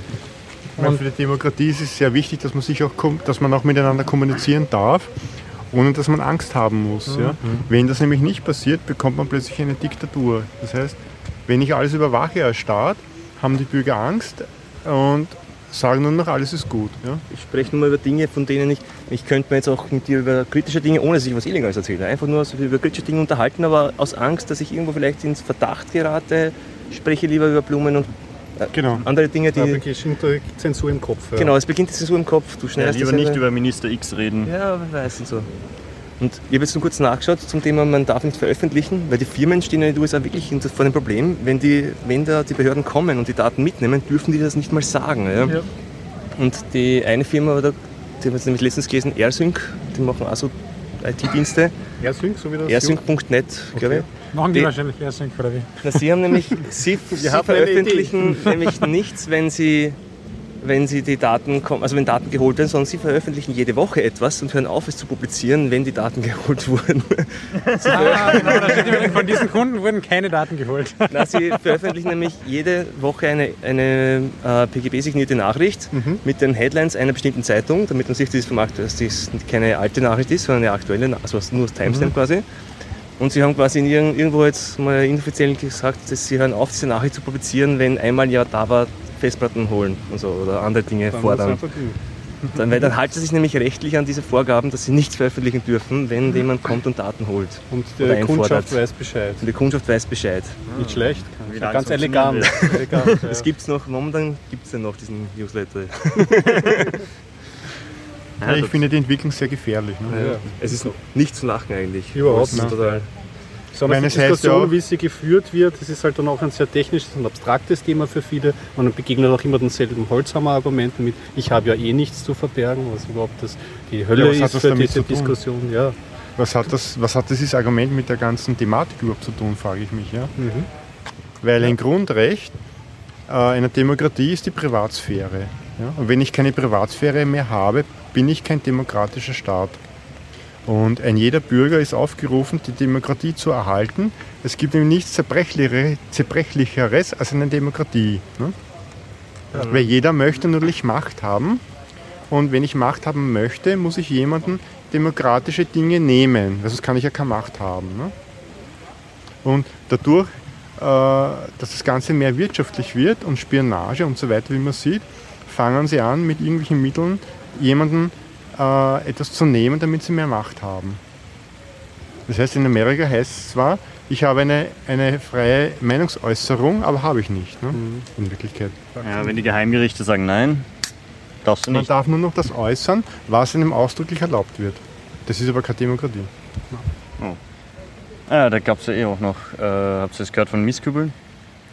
Und für die Demokratie ist es sehr wichtig, dass man sich auch dass man auch miteinander kommunizieren darf, ohne dass man Angst haben muss. Mhm. Ja? Wenn das nämlich nicht passiert, bekommt man plötzlich eine Diktatur. Das heißt, wenn ich alles überwache als Staat, haben die Bürger Angst und sagen nur noch, alles ist gut. Ja? Ich spreche nur mal über Dinge, von denen ich, ich könnte mir jetzt auch mit dir über kritische Dinge, ohne dass ich was Illegales erzähle, einfach nur über kritische Dinge unterhalten, aber aus Angst, dass ich irgendwo vielleicht ins Verdacht gerate, spreche lieber über Blumen und genau. andere Dinge, die. Da beginnt die Zensur im Kopf. Ja. Genau, es beginnt die Zensur im Kopf. Du schnellst ja, lieber nicht über Minister X reden. Ja, weiß und so. Und ich habe jetzt nur kurz nachgeschaut zum Thema, man darf nicht veröffentlichen, weil die Firmen stehen in den USA wirklich vor dem Problem, wenn, die, wenn da die Behörden kommen und die Daten mitnehmen, dürfen die das nicht mal sagen. Ja? Ja. Und die eine Firma, die haben wir nämlich letztens gelesen, AirSync, die machen auch so IT-Dienste. AirSync, so wie das AirSync.net, glaube ich. Machen die, die wahrscheinlich AirSync oder wie? Na, sie haben nämlich, sie, sie veröffentlichen nämlich nichts, wenn sie wenn sie die Daten kommen, also wenn Daten geholt werden, sondern sie veröffentlichen jede Woche etwas und hören auf, es zu publizieren, wenn die Daten geholt wurden. ah, genau, von diesen Kunden wurden keine Daten geholt. Na, sie veröffentlichen nämlich jede Woche eine, eine äh, PGB-signierte Nachricht mhm. mit den Headlines einer bestimmten Zeitung, damit man sich das vermacht, dass das keine alte Nachricht ist, sondern eine aktuelle, also nur das Timestamp mhm. quasi. Und sie haben quasi irgendwo jetzt mal inoffiziell gesagt, dass sie hören auf, diese Nachricht zu publizieren, wenn einmal ja da war, Festplatten holen und so oder andere Dinge dann fordern. Dann, weil dann halten sie sich nämlich rechtlich an diese Vorgaben, dass sie nichts veröffentlichen dürfen, wenn mhm. jemand kommt und Daten holt. Und die Kundschaft weiß Bescheid. Und die Kundschaft weiß Bescheid. Ah. Nicht schlecht. Ganz elegant. elegant ja. Es gibt noch, momentan gibt es ja noch diesen Newsletter. Ja, ich finde die Entwicklung sehr gefährlich. Ne? Ja. Es ist nicht zu lachen eigentlich. Überhaupt nicht. Total. So eine Diskussion, ja wie sie geführt wird, das ist halt dann auch ein sehr technisches und abstraktes Thema für viele. Man begegnet auch immer denselben Holzhammer-Argumenten mit, ich habe ja eh nichts zu verbergen, was überhaupt das, die Hölle ja, ist für diese Diskussion. Ja. Was hat, das, was hat dieses Argument mit der ganzen Thematik überhaupt zu tun, frage ich mich. Ja? Mhm. Weil ein Grundrecht äh, einer Demokratie ist die Privatsphäre. Ja? Und wenn ich keine Privatsphäre mehr habe, bin ich kein demokratischer Staat. Und ein jeder Bürger ist aufgerufen, die Demokratie zu erhalten. Es gibt nämlich nichts Zerbrechlicheres als eine Demokratie. Ne? Ja. Weil jeder möchte natürlich Macht haben. Und wenn ich Macht haben möchte, muss ich jemanden demokratische Dinge nehmen. Sonst kann ich ja keine Macht haben. Ne? Und dadurch, äh, dass das Ganze mehr wirtschaftlich wird und Spionage und so weiter, wie man sieht, fangen sie an, mit irgendwelchen Mitteln jemanden äh, etwas zu nehmen, damit sie mehr Macht haben. Das heißt, in Amerika heißt es zwar, ich habe eine, eine freie Meinungsäußerung, aber habe ich nicht, ne? Mhm. in Wirklichkeit. Ja, wenn die Geheimgerichte sagen nein, darfst du nicht. Man darf nur noch das äußern, was einem ausdrücklich erlaubt wird. Das ist aber keine Demokratie. Oh. Ja, da gab es ja eh auch noch, äh, habt ihr das gehört von Misskübeln?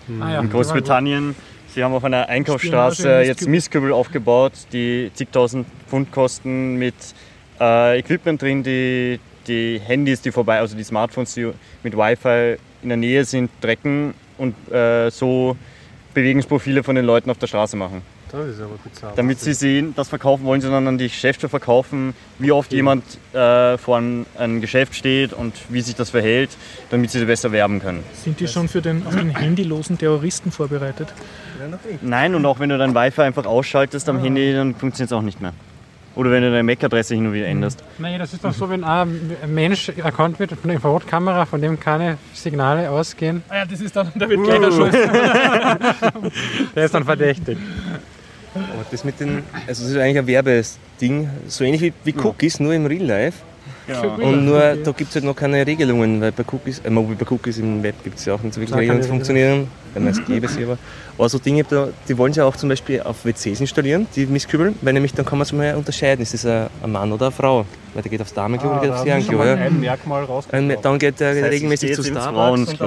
Mhm. Ah, ja. In Großbritannien Sie haben auf einer Einkaufsstraße jetzt Mistkübel aufgebaut, die zigtausend Pfund kosten mit äh, Equipment drin, die die Handys, die vorbei, also die Smartphones, die mit Wi-Fi in der Nähe sind, trecken und äh, so Bewegungsprofile von den Leuten auf der Straße machen. Das ist aber bizarr. Damit sie sehen, das verkaufen wollen sie dann an die Geschäfte verkaufen, wie oft jemand äh, vor einem, einem, Geschäft steht und wie sich das verhält, damit sie besser werben können. Sind die schon für den, auf den handylosen Terroristen vorbereitet? Nein, und auch wenn du dein Wi-Fi einfach ausschaltest am ah. Handy, dann funktioniert es auch nicht mehr. Oder wenn du deine MAC-Adresse hin und wieder änderst. Nein, das ist doch so, wenn ein Mensch erkannt wird von der Infrarotkamera, von dem keine Signale ausgehen. Ah ja, das ist dann, da wird gleich der Schuss. der ist dann verdächtig. Aber das mit den, also das ist eigentlich ein Werbeding, so ähnlich wie, wie Cookies, nur im Real Life. Ja. Und nur, da gibt es halt noch keine Regelungen, weil bei Cookies, äh, bei Cookies im Web gibt es ja auch nicht so wirklich Regelungen, die funktionieren, wenn man es gäbe sie aber. Aber so Dinge, die wollen sie auch zum Beispiel auf WCs installieren, die Misskübeln, weil nämlich dann kann man es mal unterscheiden, ist das ein, Mann oder eine Frau. Weil der geht aufs Damenklo ah, oder geht aufs Herrenklo. Ja. ein Merkmal rausgekommen. Dann geht der das heißt, regelmäßig zu Starbucks.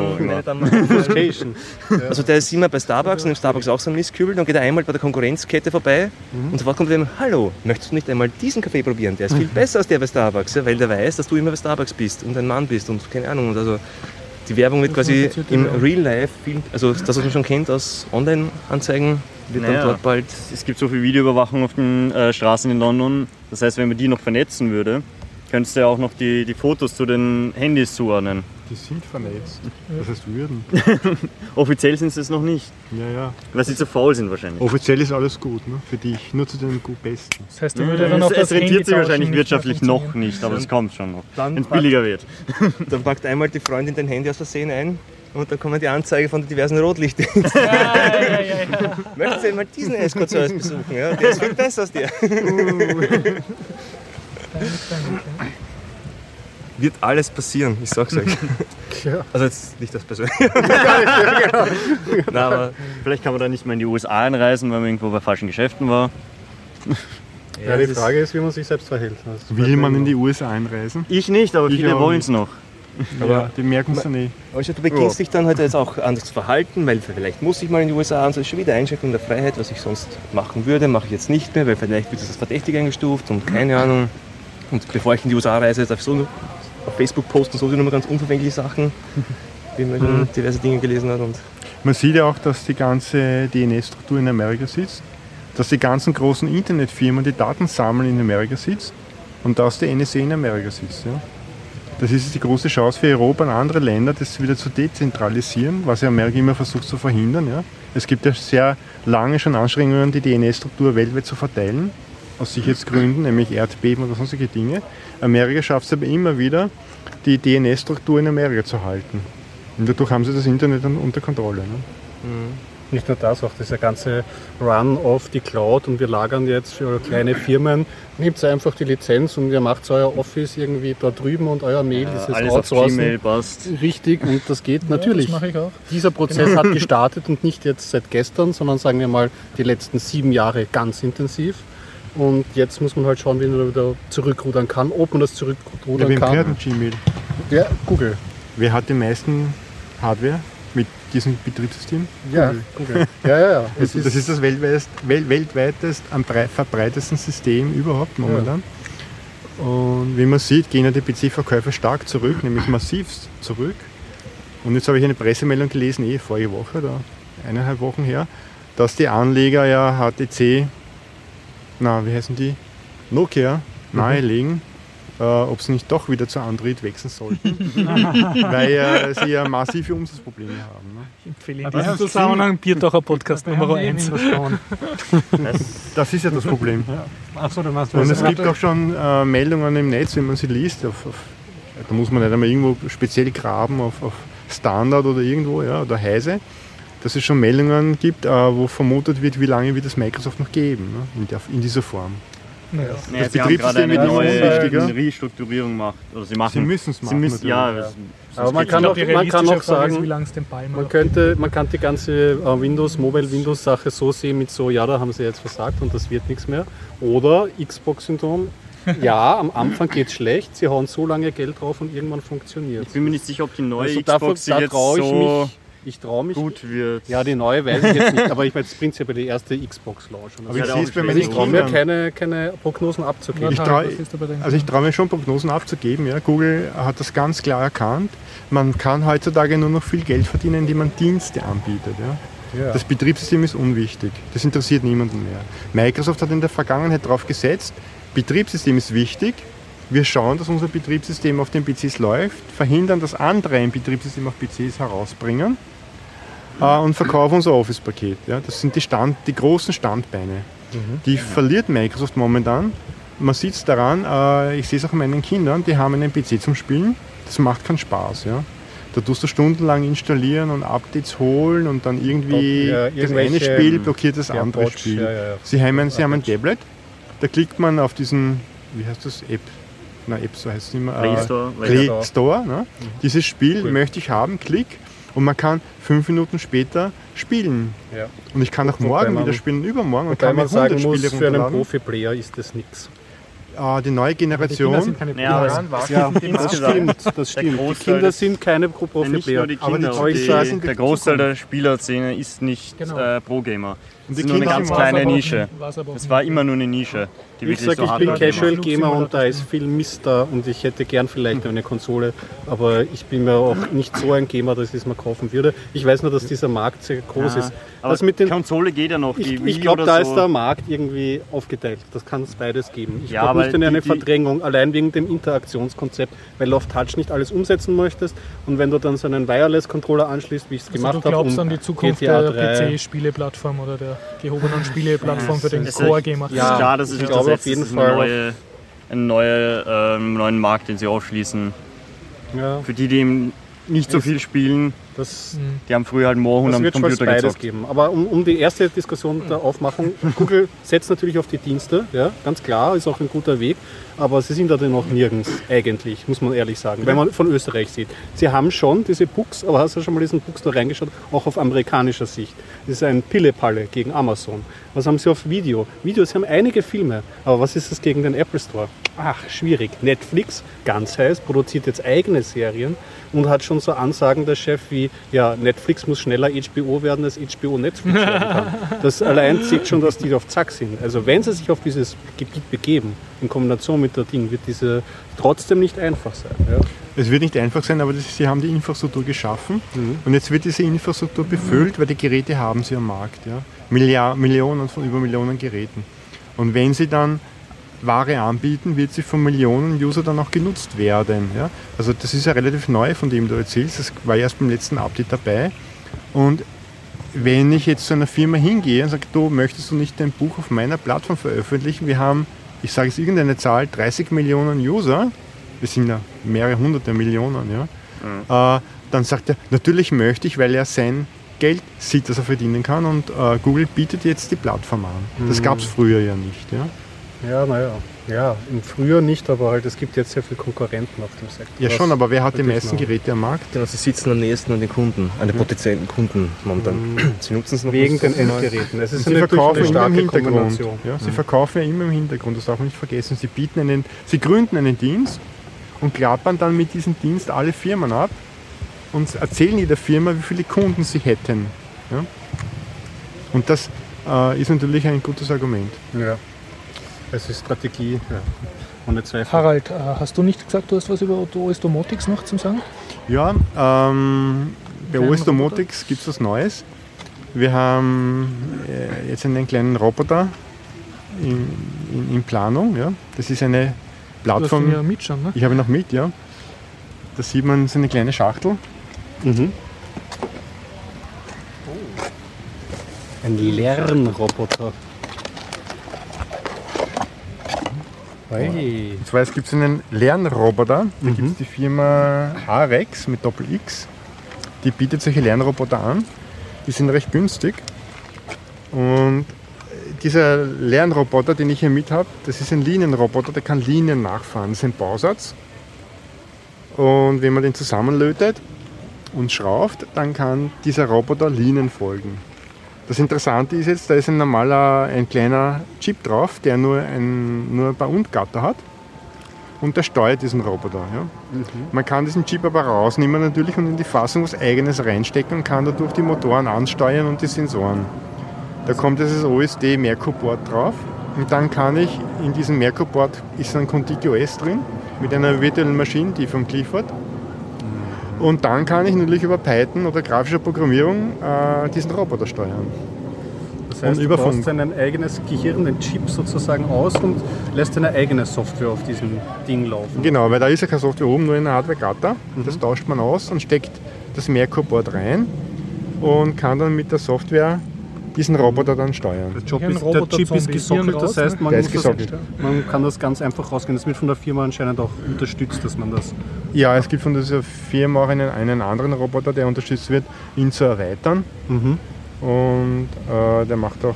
also der ist immer bei Starbucks und im Starbucks auch so ein Misskübel, dann geht er einmal bei der Konkurrenzkette vorbei mhm. und sofort kommt er ihm, hallo, möchtest du nicht einmal diesen Kaffee probieren? Der ist viel besser als der bei Starbucks, ja, weil der weiß, dass du immer bei Starbucks bist und ein Mann bist und keine Ahnung. Und also die Werbung wird quasi im Real Life, also das, was man schon kennt aus Online-Anzeigen, wird naja, dann dort bald. Es gibt so viel Videoüberwachung auf den äh, Straßen in London. Das heißt, wenn man die noch vernetzen würde, könntest du ja auch noch die, die Fotos zu den Handys zuordnen. Die sind vernetzt. Das heißt würden. Offiziell sind sie es noch nicht. Ja, ja. Weil sie zu faul sind wahrscheinlich. Offiziell ist alles gut, ne? für dich. Nur zu den gut Besten. Das heißt, du ja, dann auch es, es rentiert sich wahrscheinlich wirtschaftlich noch nicht, aber es kommt schon noch. Wenn es billiger wird. Dann packt einmal die Freundin dein Handy aus Versehen ein und dann kommen die Anzeige von den diversen Rotlichtdiensten. Ja, ja, ja, ja. Möchtest du mal diesen Escort-Service besuchen? Ja? Der ist viel besser als der. Wird alles passieren, ich sag's euch. Ja. Also jetzt nicht das Persönliche. Nein, aber vielleicht kann man da nicht mehr in die USA einreisen, weil man irgendwo bei falschen Geschäften war. Ja, die Frage ist, wie man sich selbst verhält. Will man in die USA einreisen? Ich nicht, aber ich viele wollen es noch. Aber ja, die merken es ja nicht. Also du beginnst ja. dich dann halt jetzt auch anders zu verhalten, weil vielleicht muss ich mal in die USA und so ist schon wieder Einschränkung der Freiheit, was ich sonst machen würde, mache ich jetzt nicht mehr, weil vielleicht wird das als verdächtig eingestuft und keine Ahnung. Und bevor ich in die USA reise, darf ich so auf Facebook posten, so sind immer ganz unverfängliche Sachen, wie man schon mhm. diverse Dinge gelesen hat. Und man sieht ja auch, dass die ganze DNS-Struktur in Amerika sitzt, dass die ganzen großen Internetfirmen die Daten sammeln in Amerika sitzt und dass die NSA in Amerika sitzt. Ja. Das ist die große Chance für Europa und andere Länder, das wieder zu dezentralisieren, was ja Amerika immer versucht zu verhindern. Ja. Es gibt ja sehr lange schon Anstrengungen, die DNS-Struktur weltweit zu verteilen, aus Sicherheitsgründen, nämlich Erdbeben oder sonstige Dinge. Amerika schafft es aber immer wieder, die DNS-Struktur in Amerika zu halten. Und dadurch haben sie das Internet dann unter Kontrolle. Ne? Mhm. Nicht nur das, auch dieser ganze Run auf die Cloud und wir lagern jetzt für kleine Firmen, nehmt einfach die Lizenz und ihr macht euer Office irgendwie da drüben und euer Mail ja, ist alles outsourcen. Gmail passt. Richtig, und das geht ja, natürlich. Das Dieser Prozess genau. hat gestartet und nicht jetzt seit gestern, sondern sagen wir mal die letzten sieben Jahre ganz intensiv. Und jetzt muss man halt schauen, wie man wieder zurückrudern kann, ob man das zurückrudern ja, kann. Gmail? Ja, Google. Wer hat die meisten Hardware? diesem Betriebssystem? Ja, Google. ja, ja, ja. Das, das ist das weltweit, weltweitest am verbreitesten System überhaupt momentan. Ja. Und wie man sieht, gehen ja die PC-Verkäufe stark zurück, nämlich massivst zurück. Und jetzt habe ich eine Pressemeldung gelesen, eh vorige Woche oder eineinhalb Wochen her, dass die Anleger ja HTC, na, wie heißen die? Nokia mhm. nahelegen, äh, ob sie nicht doch wieder zu Android wechseln sollten, weil äh, sie ja massive Umsatzprobleme haben. Ne? Ich empfehle in diesem Zusammenhang Bierdacher Podcast Nummer 1. Das, das ist ja das Problem. Ja. Ach so, meinst, Und es gibt auch schon äh, Meldungen im Netz, wenn man sie liest. Auf, auf, da muss man nicht einmal irgendwo speziell graben auf, auf Standard oder irgendwo ja, oder Heise dass es schon Meldungen gibt, äh, wo vermutet wird, wie lange wird es Microsoft noch geben ne, in, der, in dieser Form. Naja. Naja, das Betriebssystem wird immer unwichtiger. Eine Restrukturierung macht. Oder sie machen. Sie müssen es machen. Sie müssen, ja, ja. Aber man kann, auch, man kann auch sagen, ist, man, könnte, man kann die ganze äh, Windows, Mobile Windows Sache so sehen mit so, ja, da haben sie jetzt versagt und das wird nichts mehr. Oder Xbox-Syndrom, ja, am Anfang geht es schlecht, sie hauen so lange Geld drauf und irgendwann funktioniert Ich bin mir nicht sicher, ob die neue also Xbox davon, da jetzt so mich, ich traue mich. Gut wird. Ja, die neue weiß ich jetzt nicht, aber ich meine, das prinzipiell die erste Xbox-Launch. Aber ich es bei Ich traue mir keine, keine Prognosen abzugeben. Ich trau, also ich traue mir schon Prognosen abzugeben. Ja. Google hat das ganz klar erkannt. Man kann heutzutage nur noch viel Geld verdienen, indem man Dienste anbietet. Ja. Ja. Das Betriebssystem ist unwichtig. Das interessiert niemanden mehr. Microsoft hat in der Vergangenheit darauf gesetzt, Betriebssystem ist wichtig, wir schauen, dass unser Betriebssystem auf den PCs läuft, verhindern, dass andere ein Betriebssystem auf PCs herausbringen äh, und verkaufen unser Office-Paket. Ja. Das sind die, Stand, die großen Standbeine. Mhm. Die verliert Microsoft momentan. Man sieht es daran, äh, ich sehe es auch meinen Kindern, die haben einen PC zum Spielen. Das macht keinen Spaß. Ja. Da tust du stundenlang installieren und Updates holen und dann irgendwie ja, das eine Spiel blockiert das andere Botch, Spiel. Ja, ja, sie, haben, sie haben ein Tablet, da klickt man auf diesen, wie heißt das, App, na App, so heißt es mehr. Play äh, Store. Play Store ne? mhm. Dieses Spiel cool. möchte ich haben, klick und man kann fünf Minuten später spielen. Ja. Und ich kann auch morgen wieder spielen, übermorgen und kann mir sagen Spiele muss, für einen Profi-Player ist das nichts. Ah, die neue Generation. Die sind keine ja, ja, das stimmt, das stimmt. Die Kinder sind keine Pro-Profi-Player. Aber die, aber die, der Großteil der Spielerszene ist nicht genau. äh, Pro-Gamer. Das ist nur eine ganz kleine Nische. Es war immer nur eine Nische. ich sage, so ich bin Casual Gamer und da ist viel Mist da und ich hätte gern vielleicht eine Konsole, aber ich bin mir auch nicht so ein Gamer, dass ich es mir kaufen würde. Ich weiß nur, dass dieser Markt sehr groß ja, ist. Aber das mit den, Konsole geht ja noch. Ich, ich glaube, da so. ist der Markt irgendwie aufgeteilt. Das kann es beides geben. Ich ja, glaube nicht in eine die, Verdrängung, allein wegen dem Interaktionskonzept, weil du auf Touch nicht alles umsetzen möchtest und wenn du dann so einen Wireless-Controller anschließt, wie ich es also gemacht habe. Du glaubst um an die Zukunft der PC-Spieleplattform oder der gehobenen Spieleplattform für den Core-Gamer. Ja, klar, das ist, ich glaube auf jeden Fall neue, einen neue, äh, neuen Markt, den sie aufschließen. Ja. Für die, die eben nicht so viel spielen, Das, mhm. Die haben früher halt Mohun am Computer beides gezockt. geben. Aber um, um, die erste Diskussion da aufmachen, Google setzt natürlich auf die Dienste, ja, ganz klar, ist auch ein gutter Weg, aber sie sind da noch nirgends eigentlich, muss man ehrlich sagen, wenn man von Österreich sieht. Sie haben schon diese Books, aber hast du schon mal diesen Books da reingeschaut, auch auf amerikanischer Sicht. Das ist ein Pillepalle gegen Amazon. Was haben sie auf Video? Videos haben einige Filme, aber was ist das gegen den Apple Store? Ach, schwierig. Netflix, ganz heiß, produziert jetzt eigene Serien und hat schon so Ansagen der Chef wie, ja, Netflix muss schneller HBO werden, als HBO Netflix werden kann. Das allein zeigt schon, dass die auf Zack sind. Also wenn sie sich auf dieses Gebiet begeben, in Kombination mit der Ding, wird diese trotzdem nicht einfach sein. Ja. Es wird nicht einfach sein, aber das, sie haben die Infrastruktur geschaffen mhm. und jetzt wird diese Infrastruktur befüllt, weil die Geräte haben sie am Markt. Ja. Milliard, Millionen von über Millionen Geräten. Und wenn sie dann Ware anbieten, wird sie von Millionen User dann auch genutzt werden. Ja? Also das ist ja relativ neu, von dem du erzählst. Das war erst beim letzten Update dabei. Und wenn ich jetzt zu einer Firma hingehe und sage, du möchtest du nicht dein Buch auf meiner Plattform veröffentlichen, wir haben, ich sage jetzt irgendeine Zahl, 30 Millionen User, wir sind ja mehrere hunderte Millionen, ja, mhm. äh, dann sagt er, natürlich möchte ich, weil er sein Geld sieht, das er verdienen kann und äh, Google bietet jetzt die Plattform an. Das mhm. gab es früher ja nicht. Ja? Ja, naja. Ja, im Frühjahr nicht, aber halt es gibt jetzt sehr viele Konkurrenten auf dem Sektor. Ja schon, aber wer hat die meisten Geräte am Markt? Genau, sie sitzen am nächsten an den Kunden, an den mhm. potenziellen Kunden momentan. Mhm. Sie nutzen es noch Wegen den Endgeräten. Es ist sie verkaufen immer im Hintergrund. Ja, sie mhm. verkaufen ja immer im Hintergrund, das darf man nicht vergessen. Sie bieten einen, sie gründen einen Dienst und klappern dann mit diesem Dienst alle Firmen ab und erzählen jeder Firma, wie viele Kunden sie hätten. Ja? Und das äh, ist natürlich ein gutes Argument. Ja. Es ist Strategie, ja. ohne Zweifel. Harald, äh, hast du nicht gesagt, du hast was über OS Domotics noch zu sagen? Ja, ähm, bei OS Domotics gibt es was Neues. Wir haben äh, jetzt einen kleinen Roboter in, in, in, Planung. Ja. Das ist eine Plattform. Du hast ihn ja mit schon, ne? Ich habe ihn noch mit, ja. Da sieht man so eine kleine Schachtel. Mhm. Oh. Ein Lernroboter. Hey. Und zwar es gibt einen Lernroboter, da mhm. gibt es die Firma Harex mit Doppel-X. Die bietet solche Lernroboter an. Die sind recht günstig. Und dieser Lernroboter, den ich hier mit habe, das ist ein Linienroboter, der kann Linien nachfahren. Das ist ein Bausatz. Und wenn man den zusammenlötet und schraubt, dann kann dieser Roboter Linien folgen. Das Interessante ist jetzt, da ist ein normaler, ein kleiner Chip drauf, der nur ein, nur ein paar Undgatter hat und der steuert diesen Roboter. Ja. Mhm. Man kann diesen Chip aber rausnehmen natürlich und in die Fassung was eigenes reinstecken und kann dadurch die Motoren ansteuern und die Sensoren. Da kommt dieses OSD Merkur-Board drauf und dann kann ich in diesem Merkur-Board ist ein ContiGOS drin mit einer virtuellen Maschine, die vom Clifford und dann kann ich natürlich über Python oder grafische Programmierung äh, diesen Roboter steuern. Das heißt, und du baust dein eigenes Gehirn, den Chip sozusagen aus und lässt deine eigene Software auf diesem Ding laufen. Genau, weil da ist ja keine Software oben, nur eine Hardware-Gatter. Mhm. Das tauscht man aus und steckt das Merkur-Board rein und kann dann mit der Software diesen Roboter dann steuern. Der, Job ist, der Chip ist gesockelt, das heißt, man, das, man, kann das ganz einfach rausgehen. Das wird von der Firma anscheinend auch unterstützt, dass man das. Ja, es gibt von dieser Firma auch einen, einen anderen Roboter, der unterstützt wird, ihn zu erweitern. Mhm. Und äh, der macht auch.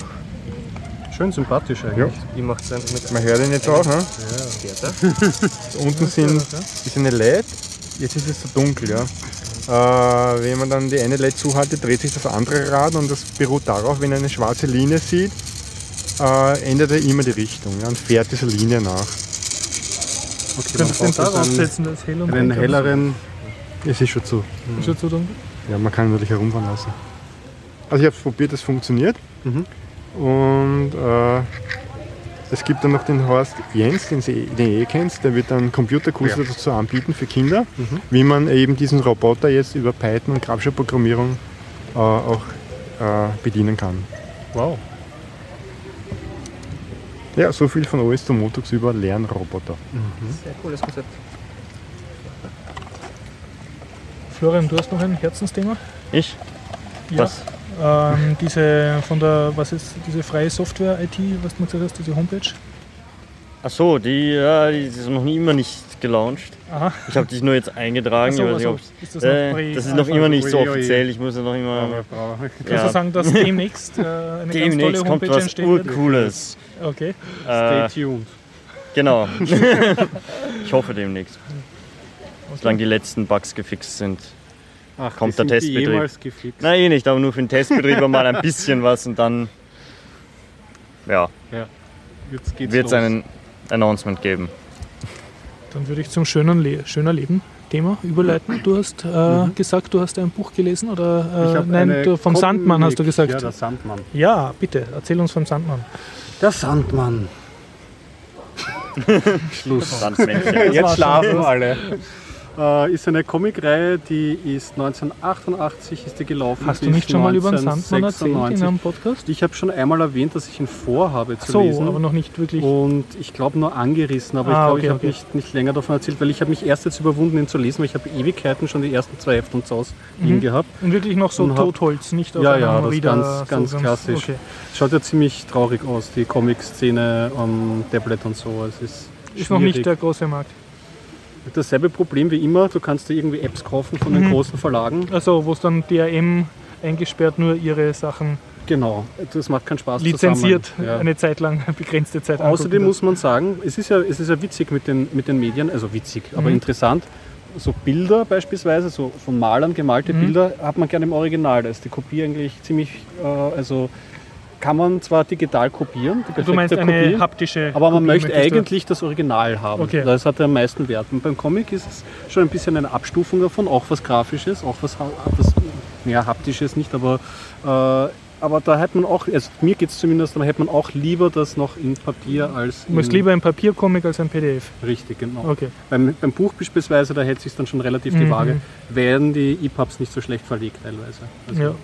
Schön sympathisch eigentlich. Ja. macht's einfach mit Man hört ihn jetzt auch, ne? Ja. Unten sind, ist eine LED, jetzt ist es so dunkel, ja. Äh, wenn man dann die eine LED zuhaltet, dreht sich das andere Rad und das beruht darauf, wenn er eine schwarze Linie sieht, äh, ändert er immer die Richtung ja, und fährt dieser Linie nach. Okay, Könntest du den da aufsetzen, das hell und Einen helleren. Es ist schon zu. Ist schon zu dunkel? Ja, man kann ihn natürlich herumfahren lassen. Also ich habe es probiert, es funktioniert. Mhm. Und äh, es gibt dann noch den Horst Jens, den, Sie, den ihr eh kennt, der wird dann Computerkurse ja. dazu anbieten für Kinder, mhm. wie man eben diesen Roboter jetzt über Python und grafische Programmierung äh, auch äh, bedienen kann. Wow. Ja, so viel von OS zu Motox über Lernroboter. Mhm. Sehr cooles Konzept. Florian, du hast noch ein Herzensthema? Ich? Ja. Was? Ähm, diese von der, was ist diese freie Software IT, was du gesagt hast, diese Homepage? Ach so, die, ja, die ist noch nie immer nicht gelauncht. Aha. Ich habe dich nur jetzt eingetragen. So, also, ist das, äh, das ist noch immer nicht so offiziell. Ich muss ja noch immer. Kannst ja. du sagen, dass demnächst äh, eine demnächst ganz tolle Homepage kommt was Urcooles. Okay. Äh, Stay tuned. Genau. ich hoffe demnächst. Okay. Solange die letzten Bugs gefixt sind. Ach, kommt der Testbetrieb. Nein, eh nicht, aber nur für den Testbetrieb mal ein bisschen was und dann ja, ja. wird es einen Announcement geben. Dann würde ich zum schönen Le schöner Leben Thema überleiten. Du hast äh, mhm. gesagt, du hast ein Buch gelesen oder äh, nein, du, vom Sandmann hast du gesagt. Ja, der Sandmann. Ja, bitte, erzähl uns vom Sandmann. Der Sandmann. Schluss. Jetzt schlafen alle. Äh, ist eine Comicreihe, die ist 1988 ist die gelaufen. Hast du nicht schon mal über den Sandmann erzählt in einem Podcast? Ich habe schon einmal erwähnt, dass ich ihn vorhabe zu so, lesen. aber noch nicht wirklich. Und ich glaube nur angerissen, aber ah, ich glaube, okay, ich habe okay. nicht, nicht länger davon erzählt, weil ich habe mich erst jetzt überwunden, ihn zu lesen, weil ich habe Ewigkeiten schon die ersten zwei Hefte und aus mhm. ihm gehabt. Und wirklich noch so Totholz, nicht auf Ja, ja, das ist ganz, ganz so klassisch. Okay. Schaut ja ziemlich traurig aus, die Comic-Szene am Tablet und so. Es ist, ist noch nicht der große Markt dasselbe Problem wie immer. Du kannst dir irgendwie Apps kaufen von den mhm. großen Verlagen. Also wo es dann DRM eingesperrt nur ihre Sachen Genau, das macht keinen Spaß. Lizenziert ja. eine Zeit lang, eine begrenzte Zeit. Außerdem muss man sagen, es ist ja, es ist ja witzig mit den, mit den Medien, also witzig, aber mhm. interessant. So Bilder beispielsweise, so von Malern gemalte mhm. Bilder, hat man gerne im Original. Da ist die Kopie eigentlich ziemlich, äh, also kann man zwar digital kopieren, die du meinst eine Kopie, haptische aber man Kopie möchte eigentlich das Original haben. Okay. Das hat am meisten Wert. Und beim Comic ist es schon ein bisschen eine Abstufung davon, auch was Grafisches, auch was, was ja, Haptisches nicht, aber, äh, aber da hätte man auch, also mir geht es zumindest, da hätte man auch lieber das noch in Papier als. Du musst lieber ein Papiercomic als ein PDF. Richtig, genau. Okay. Beim, beim Buch beispielsweise, da hält sich dann schon relativ mhm. die Waage, werden die EPUBs nicht so schlecht verlegt teilweise. Also, ja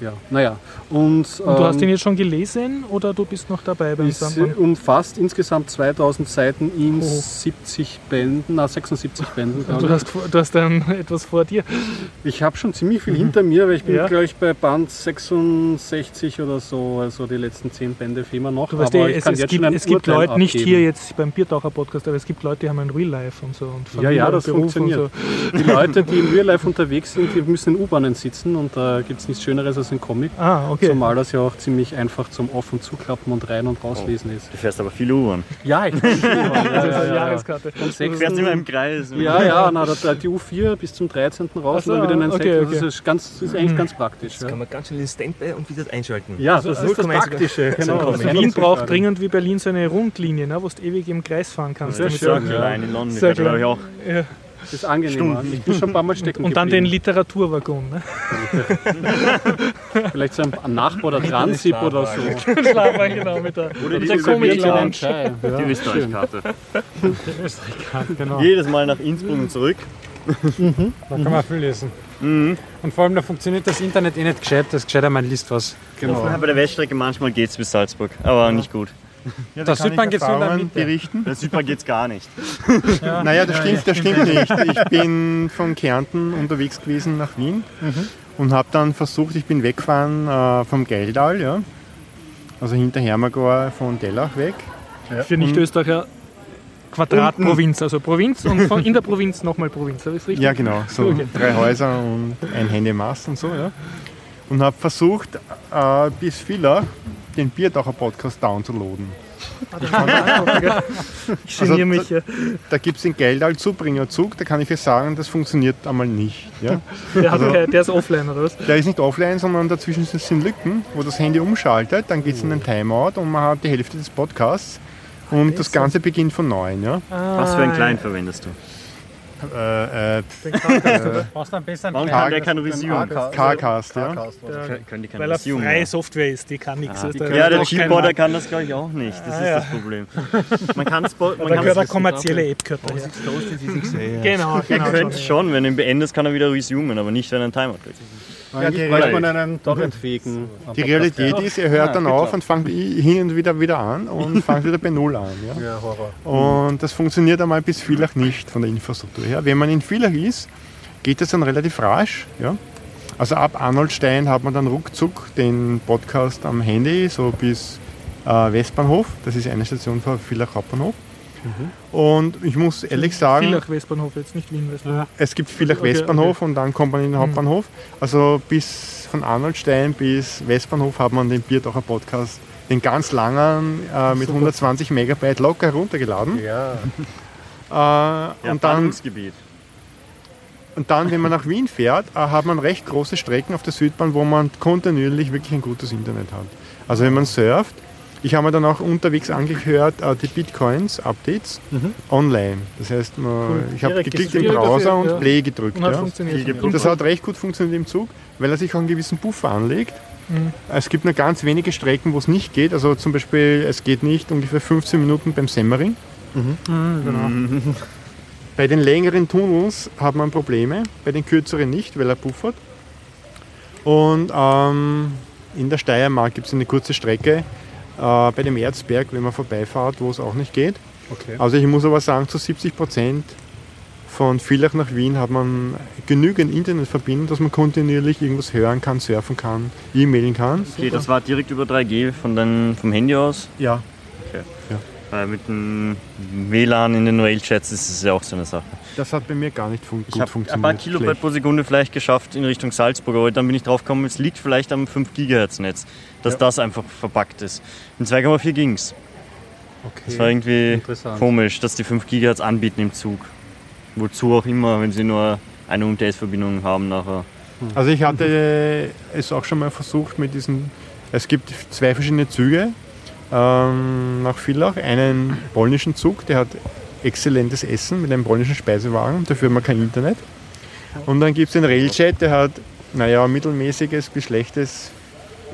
ja, naja. Und, und du hast ihn ähm, jetzt schon gelesen oder du bist noch dabei beim Es umfasst insgesamt 2000 Seiten in oh. 70 Bänden, na 76 Bänden. Du hast, du hast dann etwas vor dir. Ich habe schon ziemlich viel mhm. hinter mir, weil ich bin, ja. glaube ich, bei Band 66 oder so, also die letzten 10 Bände fehlen mir noch. Du weißt, aber eh, es, es, gibt, es gibt Leute, abgeben. nicht hier jetzt beim Biertaucher-Podcast, aber es gibt Leute, die haben ein Real Life und so. Und Familie ja, ja, das Beruf funktioniert. So. Die Leute, die im Real Life unterwegs sind, die müssen in U-Bahnen sitzen und da gibt es nichts Schöneres als ein Comic. Ah, okay. Zumal das ja auch ziemlich einfach zum Auf- und Zuklappen und rein- und rauslesen oh. ist. Du fährst aber viele Uhren. Ja, ich fahre viele Uhren. Ja, ja, ja, Jahreskarte. Vom 6. Du fährst immer im Kreis. Ja, ja, na, da, die U4 bis zum 13. raus so, und dann wieder in den okay, okay. Das ist, ganz, das ist eigentlich mhm. ganz praktisch. Das kann man ganz schnell in Standby und wieder einschalten. Ja, das, das ist das Praktische. Genau. Wien braucht dringend wie Berlin so eine Rundlinie, ne, wo du ewig im Kreis fahren kannst. Sehr schön. Klein in London, ich auch. Das ist angenehmer. Ich bin schon ein paar Mal stecken Und dann den Literaturwaggon. Ne? Vielleicht so ein Nachbar oder Transip oder so. Schlafwagen, genau, mit der, oder mit der Comic Lounge. Die Österreich-Karte. Die Österreich-Karte, genau. Jedes Mal nach Innsbruck und zurück. Mhm. Da kann man viel lesen. Mhm. Und vor allem, da funktioniert das Internet eh nicht gescheit, das gescheiter man liest was. Genau. Bei der Weststrecke manchmal geht es bis Salzburg, aber ja. nicht gut. Ja, der Südbahn geht so berichten. Der Südbahn geht es gar nicht. Ja. Naja, das stimmt, das stimmt nicht. Ich bin von Kärnten unterwegs gewesen nach Wien mhm. und habe dann versucht, ich bin weggefahren äh, vom Geldal, ja. also hinter Hermagor von Dellach weg. Ja. Für Nicht-Österreicher Quadratprovinz, also Provinz und von in der Provinz nochmal Provinz, habe ich richtig? Ja, genau. So okay. drei Häuser und ein Händemaß und so, ja. Und habe versucht, äh, bis Villach den Bierdacher Podcast downzuladen. Ich, ich also, mich. Da, da gibt es den Geldal Zubringerzug, da kann ich dir sagen, das funktioniert einmal nicht. Ja? Der, also, kein, der, ist offline, oder was? Der ist nicht offline, sondern dazwischen sind Lücken, wo das Handy umschaltet, dann geht es in den Timeout und man hat die Hälfte des Podcasts und das Ganze beginnt von neuem. Ja? Ah, Was für einen Client verwendest du? Äh, äh, brauchst du einen besseren Warum kann der kein Resume? Carcast, ja. Können die kein Weil er freie Software ist, die kann nichts. Ja, der Keyboarder kann das glaube ich auch nicht. Das ist das Problem. Man kann es man Da gehört eine kommerzielle App gehört Genau, genau. Er könnte schon, wenn du ihn beendest, kann er wieder resumen, aber nicht, wenn er einen Timer kriegt. Ja, die bräuchte man einen torrentfähigen. Die Realität ist, er hört dann auf und fängt hin und wieder wieder an und fängt wieder bei Null an. Ja? ja Horror. Und das funktioniert einmal bis Villach nicht von der Infrastruktur her. Wenn man in Villach ist, geht das dann relativ rasch. Ja? Also ab Arnoldstein hat man dann ruckzuck den Podcast am Handy, so bis äh, Westbahnhof. Das ist eine Station vor Villach Hauptbahnhof. Mhm. Und ich muss ehrlich sagen. Villach Westbahnhof, jetzt nicht Wien Westbahnhof. Es gibt Villach okay, Westbahnhof okay. und dann kommt man in den mhm. Hauptbahnhof. Also bis von Arnoldstein bis Westbahnhof hat man den Bierdacher Podcast, den ganz langen äh, mit 120 Megabyte locker heruntergeladen. Ja. äh, und dann, und dann, wenn man nach Wien fährt, äh, hat man recht große Strecken auf der Südbahn, wo man kontinuierlich wirklich ein gutes Internet hat. Also wenn man surft, ich habe mir dann auch unterwegs angehört, uh, die Bitcoins-Updates mhm. online. Das heißt, man, ich habe geklickt im Browser und ja. Play gedrückt. Und ja. Das hat recht gut funktioniert im Zug, weil er sich auch einen gewissen Buffer anlegt. Mhm. Es gibt nur ganz wenige Strecken, wo es nicht geht. Also zum Beispiel, es geht nicht ungefähr 15 Minuten beim Semmering. Mhm. Mhm, genau. Bei den längeren Tunnels hat man Probleme, bei den kürzeren nicht, weil er buffert. Und ähm, in der Steiermark gibt es eine kurze Strecke äh, bei dem Erzberg, wenn man vorbeifahrt, wo es auch nicht geht. Okay. Also ich muss aber sagen, zu 70 Prozent von Villach nach Wien hat man genügend Internetverbindung, dass man kontinuierlich irgendwas hören kann, surfen kann, e-mailen kann. Okay, das war direkt über 3G von den, vom Handy aus? Ja. Okay. ja. Weil mit dem WLAN in den Rail-Chats ist es ja auch so eine Sache. Das hat bei mir gar nicht fun ich gut funktioniert. ein paar Kilobyte Schlecht. pro Sekunde vielleicht geschafft in Richtung Salzburg, aber dann bin ich drauf gekommen, es liegt vielleicht am 5 GHz Netz, dass ja. das einfach verpackt ist. In 2,4 ging es. Okay. Das war irgendwie komisch, dass die 5 GHz anbieten im Zug. Wozu auch immer, wenn sie nur eine UMTS-Verbindung haben nachher. Hm. Also ich hatte es auch schon mal versucht mit diesen, es gibt zwei verschiedene Züge ähm, nach Villach, einen polnischen Zug, der hat exzellentes Essen mit einem polnischen Speisewagen, dafür haben wir kein Internet. Und dann gibt es den Railjet, der hat, naja, mittelmäßiges bis schlechtes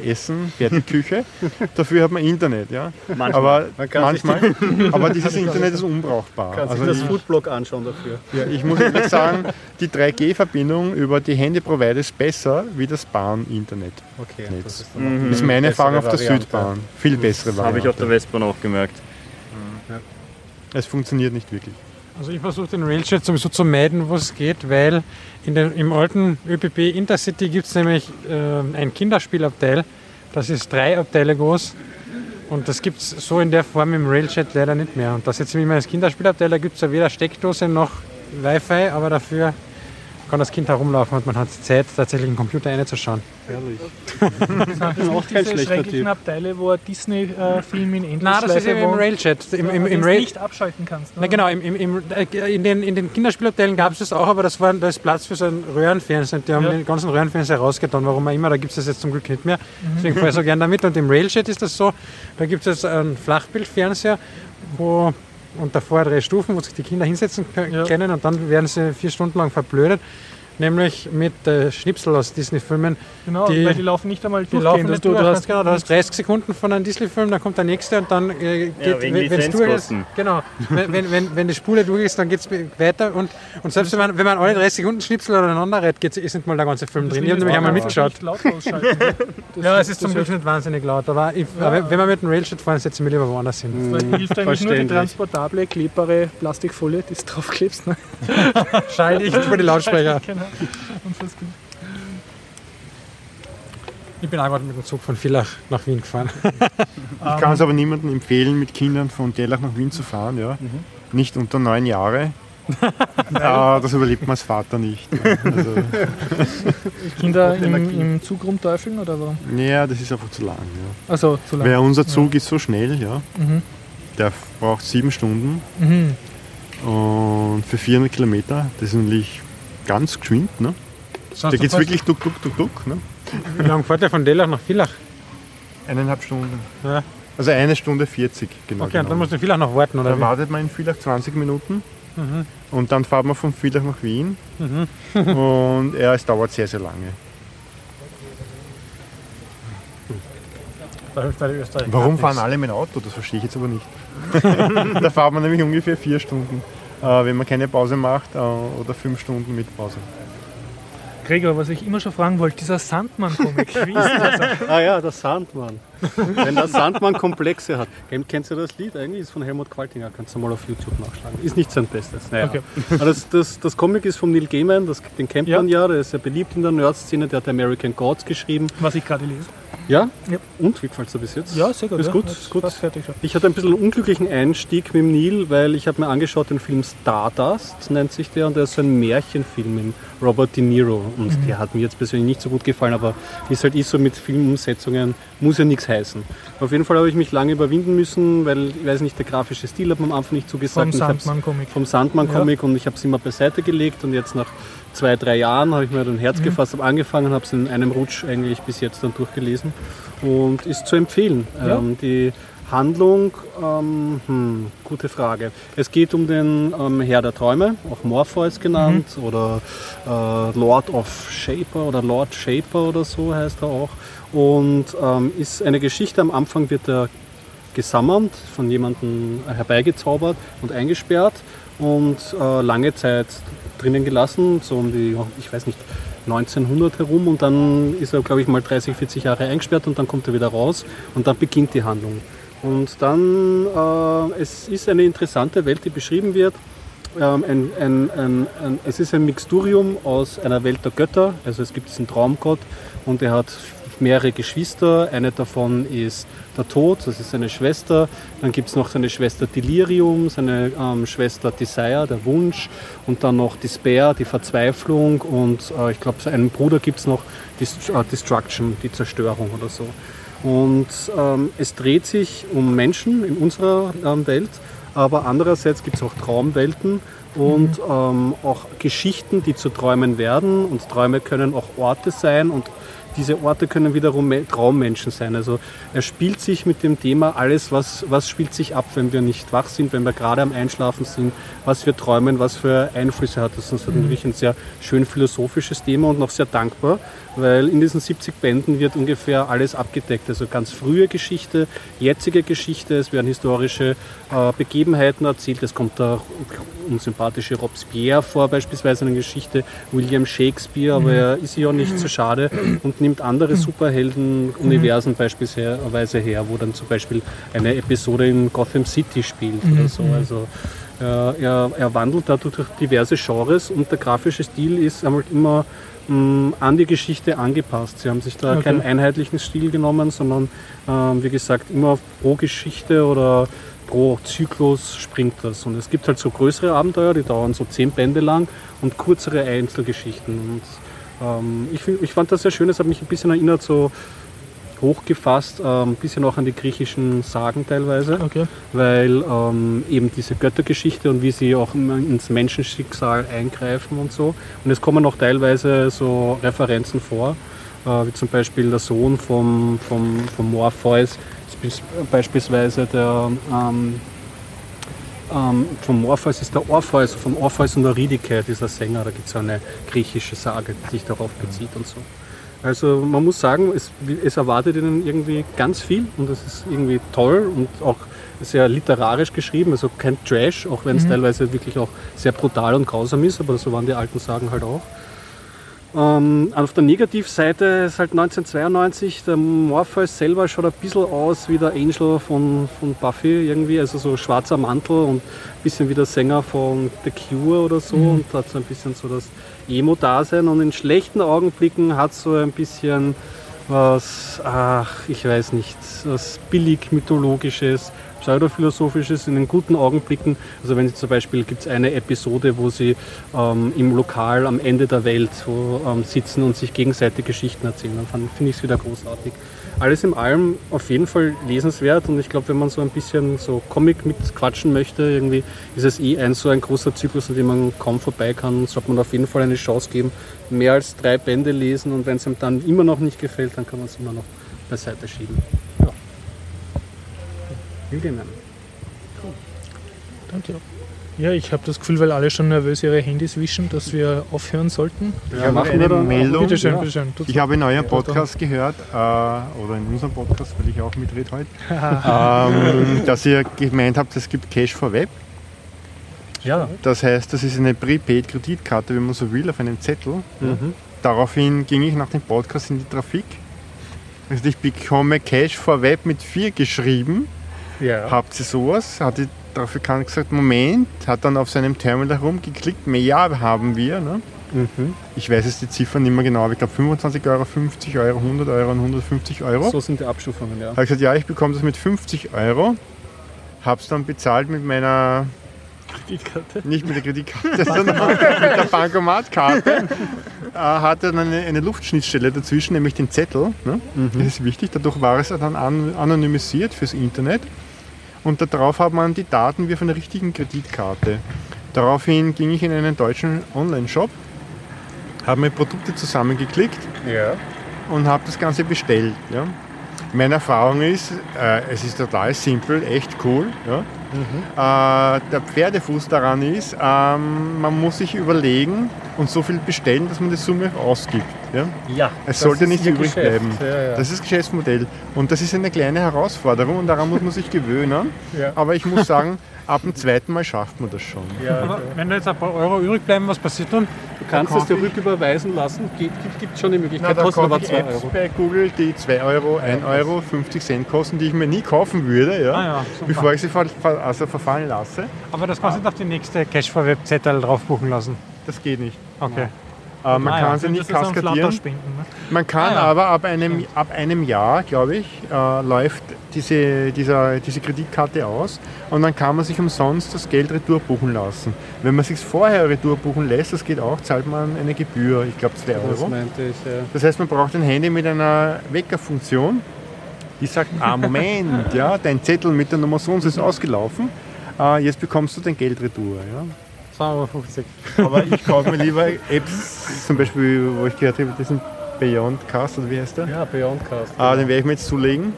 Essen, Fertigküche. Dafür hat man Internet, ja. Manchmal. Aber, manchmal, aber dieses Internet ist unbrauchbar. Kann also sich das Foodblog anschauen dafür. Ja, ich muss ehrlich sagen, die 3G-Verbindung über die Handy-Provider ist besser wie das Bahn-Internet. Okay, das ist, mhm. ist meine Erfahrung auf der Variante. Südbahn. Viel bessere Variante. Habe ich auf der Westbahn auch gemerkt. Es funktioniert nicht wirklich. Also ich versuche den Railjet sowieso zu meiden, wo es geht, weil den, im alten ÖPP Intercity gibt es nämlich äh, ein Kinderspielabteil, das ist drei Abteile groß und das gibt es so in der Form im Railjet leider nicht mehr. Und das jetzt immer als Kinderspielabteil, da gibt es ja weder Steckdose noch Wi-Fi, aber dafür kann das Kind herumlaufen und man hat Zeit, tatsächlich einen Computer reinzuschauen. Herrlich. das sind auch diese schrecklichen typ. Abteile, wo ein Disney-Film in Endlosschleife Nein, das ist im Railjet. Im, im, im Rail nicht abschalten kannst. Na, genau, im, im, äh, in, den, in den Kinderspielabteilen gab es das auch, aber das war da ist Platz für so einen Röhrenfernseher. Die haben ja. den ganzen Röhrenfernseher rausgetan, warum auch immer. Da gibt es das jetzt zum Glück nicht mehr. Mhm. Deswegen fahre ich so gerne damit. Und im Railjet ist das so, da gibt es einen Flachbildfernseher, wo und davor drei Stufen, wo sich die Kinder hinsetzen können ja. und dann werden sie vier Stunden lang verblödet nämlich mit äh, Schnipsel aus Disney-Filmen. Genau, die, weil die laufen nicht einmal die laufen nicht du, du, hast, genau, du hast 30 Sekunden von einem Disney-Film, dann kommt der nächste und dann äh, geht, ja, wenn es durch ist, genau, wenn, wenn, wenn die Spule durch ist, dann geht es weiter und, und selbst wenn man, wenn man alle 30 Sekunden Schnipsel aneinander reiht, ist nicht mal der ganze Film drin. Ich habe nämlich einmal mitgeschaut. ja, es ist zum Glück nicht wahnsinnig laut, aber, ich, ja. aber wenn man mit dem Railjet fahren, setzen wir lieber woanders hin. Das hilft eigentlich nur die transportable, klebbare Plastikfolie, die du draufklebst. Ne? Scheinlich für die Lautsprecher. genau. Ich bin gerade mit dem Zug von Villach nach Wien gefahren. ich kann es aber niemandem empfehlen, mit Kindern von Gerlach nach Wien zu fahren. Ja. Mhm. Nicht unter neun Jahre. ah, das überlebt man als Vater nicht. Ja. Also. Kinder im, im, Zug rumteufeln oder warum? Ja, das ist einfach zu lang. Ja. Also zu lang. Weil unser Zug ja. ist so schnell, ja. Mhm. Der braucht sieben Stunden. Mhm. Und für 400 Kilometer, das ist natürlich ganz geschwind. Ne? Da geht es wirklich duck, duck, duck, duck. Ne? Wie lange fährt der von Dellach nach Villach? Eineinhalb Stunden. Ja. Also eine Stunde 40, genau. Okay, und dann muss man Villach noch warten, oder? Dann wie? wartet man in Villach 20 Minuten mhm. und dann fahren wir von Villach nach Wien. Mhm. und ja, es dauert sehr, sehr lange. Warum fahren alle mit dem Auto? Das verstehe ich jetzt aber nicht. da fahren wir nämlich ungefähr vier Stunden wenn man keine Pause macht äh, oder fünf Stunden mit Pause. Gregor, was ich immer schon fragen wollte, dieser Sandmann-Comic, wie ist das? ah ja, der Sandmann. Wenn der Sandmann Komplexe hat. Kennst du das Lied? Eigentlich ist von Helmut Qualtinger, kannst du mal auf YouTube nachschlagen. Ist nicht sein Bestes. Naja. Okay. Aber das, das, das Comic ist von Neil Gaiman, das, den kennt ja. man ja, der ist sehr beliebt in der Nerd-Szene, der hat American Gods geschrieben. Was ich gerade lese. Ja? ja. Und wie gefällt es dir bis jetzt? Ja, sehr gut. Ist ja. gut, ist gut. Fertig, Ich hatte ein bisschen einen unglücklichen Einstieg mit dem Neil, weil ich habe mir angeschaut den Film Stardust, nennt sich der, und der ist so ein Märchenfilm mit Robert De Niro. Und mhm. der hat mir jetzt persönlich nicht so gut gefallen, aber wie es halt ist so mit Filmumsetzungen, muss ja nichts heißen. Auf jeden Fall habe ich mich lange überwinden müssen, weil, ich weiß nicht, der grafische Stil hat mir am Anfang nicht zugesagt. Vom Sandmann-Comic. Vom Sandmann-Comic ja. und ich habe es immer beiseite gelegt und jetzt nach zwei, drei Jahren habe ich mir dann Herz mhm. gefasst, habe angefangen, habe es in einem Rutsch eigentlich bis jetzt dann durchgelesen und ist zu empfehlen. Ja. Ähm, die Handlung, ähm, hm, gute Frage. Es geht um den ähm, Herr der Träume, auch Morpheus genannt, mhm. oder äh, Lord of Shaper oder Lord Shaper oder so heißt er auch. Und ähm, ist eine Geschichte, am Anfang wird er gesammelt, von jemandem herbeigezaubert und eingesperrt und äh, lange Zeit drinnen gelassen, so um die, ich weiß nicht, 1900 herum und dann ist er, glaube ich, mal 30, 40 Jahre eingesperrt und dann kommt er wieder raus und dann beginnt die Handlung. Und dann, äh, es ist eine interessante Welt, die beschrieben wird. Ähm, ein, ein, ein, es ist ein Mixturium aus einer Welt der Götter, also es gibt diesen Traumgott und er hat mehrere Geschwister. Eine davon ist der Tod, das ist seine Schwester. Dann gibt es noch seine Schwester Delirium, seine ähm, Schwester Desire, der Wunsch. Und dann noch Despair, die Verzweiflung. Und äh, ich glaube, seinen Bruder gibt es noch Dist äh, Destruction, die Zerstörung oder so. Und ähm, es dreht sich um Menschen in unserer ähm, Welt, aber andererseits gibt es auch Traumwelten und mhm. ähm, auch Geschichten, die zu Träumen werden. Und Träume können auch Orte sein und diese Orte können wiederum Traummenschen sein. Also er spielt sich mit dem Thema alles, was, was spielt sich ab, wenn wir nicht wach sind, wenn wir gerade am Einschlafen sind, was wir träumen, was für Einflüsse hat das. Das ist natürlich ein sehr schön philosophisches Thema und noch sehr dankbar, weil in diesen 70 Bänden wird ungefähr alles abgedeckt. Also ganz frühe Geschichte, jetzige Geschichte, es werden historische äh, Begebenheiten erzählt. Es kommt der unsympathische Robespierre vor, beispielsweise in der Geschichte, William Shakespeare, aber er ist ja nicht so schade und nimmt andere Superhelden-Universen beispielsweise her, wo dann zum Beispiel eine Episode in Gotham City spielt oder so. Also er, er wandelt dadurch durch diverse Genres und der grafische Stil ist immer mh, an die Geschichte angepasst. Sie haben sich da okay. keinen einheitlichen Stil genommen, sondern äh, wie gesagt immer pro Geschichte oder pro Zyklus springt das. Und es gibt halt so größere Abenteuer, die dauern so zehn Bände lang und kürzere Einzelgeschichten. Und ähm, ich, ich fand das sehr schön, es hat mich ein bisschen erinnert, so hochgefasst, äh, ein bisschen auch an die griechischen Sagen teilweise, okay. weil ähm, eben diese Göttergeschichte und wie sie auch ins Menschenschicksal eingreifen und so. Und es kommen auch teilweise so Referenzen vor, äh, wie zum Beispiel der Sohn vom, vom, vom Morpheus, beispielsweise der ähm, ähm, vom Orpheus ist der Orpheus, vom Orpheus und Eurydice, dieser Sänger, da gibt es eine griechische Sage, die sich darauf bezieht und so. Also man muss sagen, es, es, erwartet ihnen irgendwie ganz viel und es ist irgendwie toll und auch sehr literarisch geschrieben, also kein Trash, auch wenn es mhm. teilweise wirklich auch sehr brutal und grausam ist, aber so waren die alten Sagen halt auch. Ähm, auf der Negativseite ist halt 1992, der Morpheus selber schaut ein bisschen aus wie der Angel von, von Buffy irgendwie, also so schwarzer Mantel und ein bisschen wie der Sänger von The Cure oder so mhm. und hat so ein bisschen so das Emo-Dasein und in schlechten Augenblicken hat so ein bisschen was, ach, ich weiß nicht, was billig-mythologisches, pseudophilosophisches in den guten Augenblicken. Also wenn Sie zum Beispiel gibt es eine Episode, wo Sie ähm, im Lokal am Ende der Welt wo, ähm, sitzen und sich gegenseitig Geschichten erzählen, dann finde ich es wieder großartig. Alles in allem auf jeden Fall lesenswert und ich glaube, wenn man so ein bisschen so Comic mitquatschen möchte, irgendwie ist es eh ein so ein großer Zyklus, an dem man kaum vorbei kann, sollte man auf jeden Fall eine Chance geben, mehr als drei Bände lesen und wenn es ihm dann immer noch nicht gefällt, dann kann man es immer noch beiseite schieben. Ja. Hügelmann. Cool. Danke. Ja, ich habe das Gefühl, weil alle schon nervös ihre Handys wischen, dass wir aufhören sollten. Ich habe eine Meldung. Bitte schön, bitte schön. Ich habe in eurem Podcast gehört, äh, oder in unserem Podcast, weil ich auch mitrede heute, ähm, dass ihr gemeint habt, es gibt Cash for Web. Ja. Das heißt, das ist eine Prepaid-Kreditkarte, wenn man so will, auf einem Zettel. Mhm. Daraufhin ging ich nach dem Podcast in die Trafik. Also ich bekomme Cash for Web mit 4 geschrieben. Ja. Habt ihr sowas? Hat die Trafikant gesagt, Moment, hat dann auf seinem Terminal herumgeklickt, mehr haben wir. Ne? Mhm. Ich weiß jetzt die Ziffern nicht mehr genau, aber ich glaube 25 Euro, 50 Euro, 100 Euro und 150 Euro. So sind die Abstufungen, ja. Habe ich gesagt, ja, ich bekomme das mit 50 Euro. Habe es dann bezahlt mit meiner Kreditkarte? Nicht mit der Kreditkarte, sondern mit der Bankomatkarte. Äh, hatte dann eine, eine, Luftschnittstelle dazwischen, nämlich den Zettel. Ne? Mhm. Das ist wichtig. Dadurch war es dann an, anonymisiert fürs Internet. Und darauf hat man die Daten wie von der richtigen Kreditkarte. Daraufhin ging ich in einen deutschen Online-Shop, habe mir Produkte zusammengeklickt ja. und habe das Ganze bestellt. Ja. Meine Erfahrung ist, äh, es ist total simpel, echt cool. Ja. Mhm. Äh, der Pferdefuß daran ist, ähm, man muss sich überlegen und so viel bestellen, dass man die Summe ausgibt. Ja? ja es sollte nicht übrig Geschäft. bleiben. Ja, ja. Das ist das Geschäftsmodell. Und das ist eine kleine Herausforderung und daran muss man sich gewöhnen. Aber ich muss sagen, ab dem zweiten Mal schafft man das schon. Ja, Aber wenn da jetzt ein paar Euro übrig bleiben, was passiert dann? Du kannst es dir rücküberweisen lassen, gibt, gibt, schon die Möglichkeit, Na, kostet aber 2 Euro. bei Google, die 2 Euro, 1 Euro, 50 Cent kosten, die ich mir nie kaufen würde, ja, ah, ja bevor ich sie ver also verfallen lasse. Aber das kannst du auf die nächste Cash for Web Zettel drauf buchen lassen? Das geht nicht. Okay. Äh, man ah, kann ja. sie nicht kaskadieren. Ne? Man kann ah, ja. aber ab einem, ab einem Jahr, glaube ich, äh, läuft diese, dieser, diese Kreditkarte aus und dann kann man sich umsonst das Geld retour buchen lassen. Wenn man sich vorher retour buchen lässt, das geht auch, zahlt man eine Gebühr, ich glaube 2 Euro. Das, meinte ich, ja. das heißt, man braucht ein Handy mit einer Weckerfunktion, die sagt, ah Moment, ja, dein Zettel mit der Nummer so und so ist ausgelaufen, äh, jetzt bekommst du dein Geld retour. Ja. 2,50 Euro. Aber ich kaufe mir lieber Apps, zum Beispiel, wo ich gehört habe, das sind Beyondcast oder wie heißt der? Ja, Beyondcast. Ah, den werde ich mir jetzt zulegen,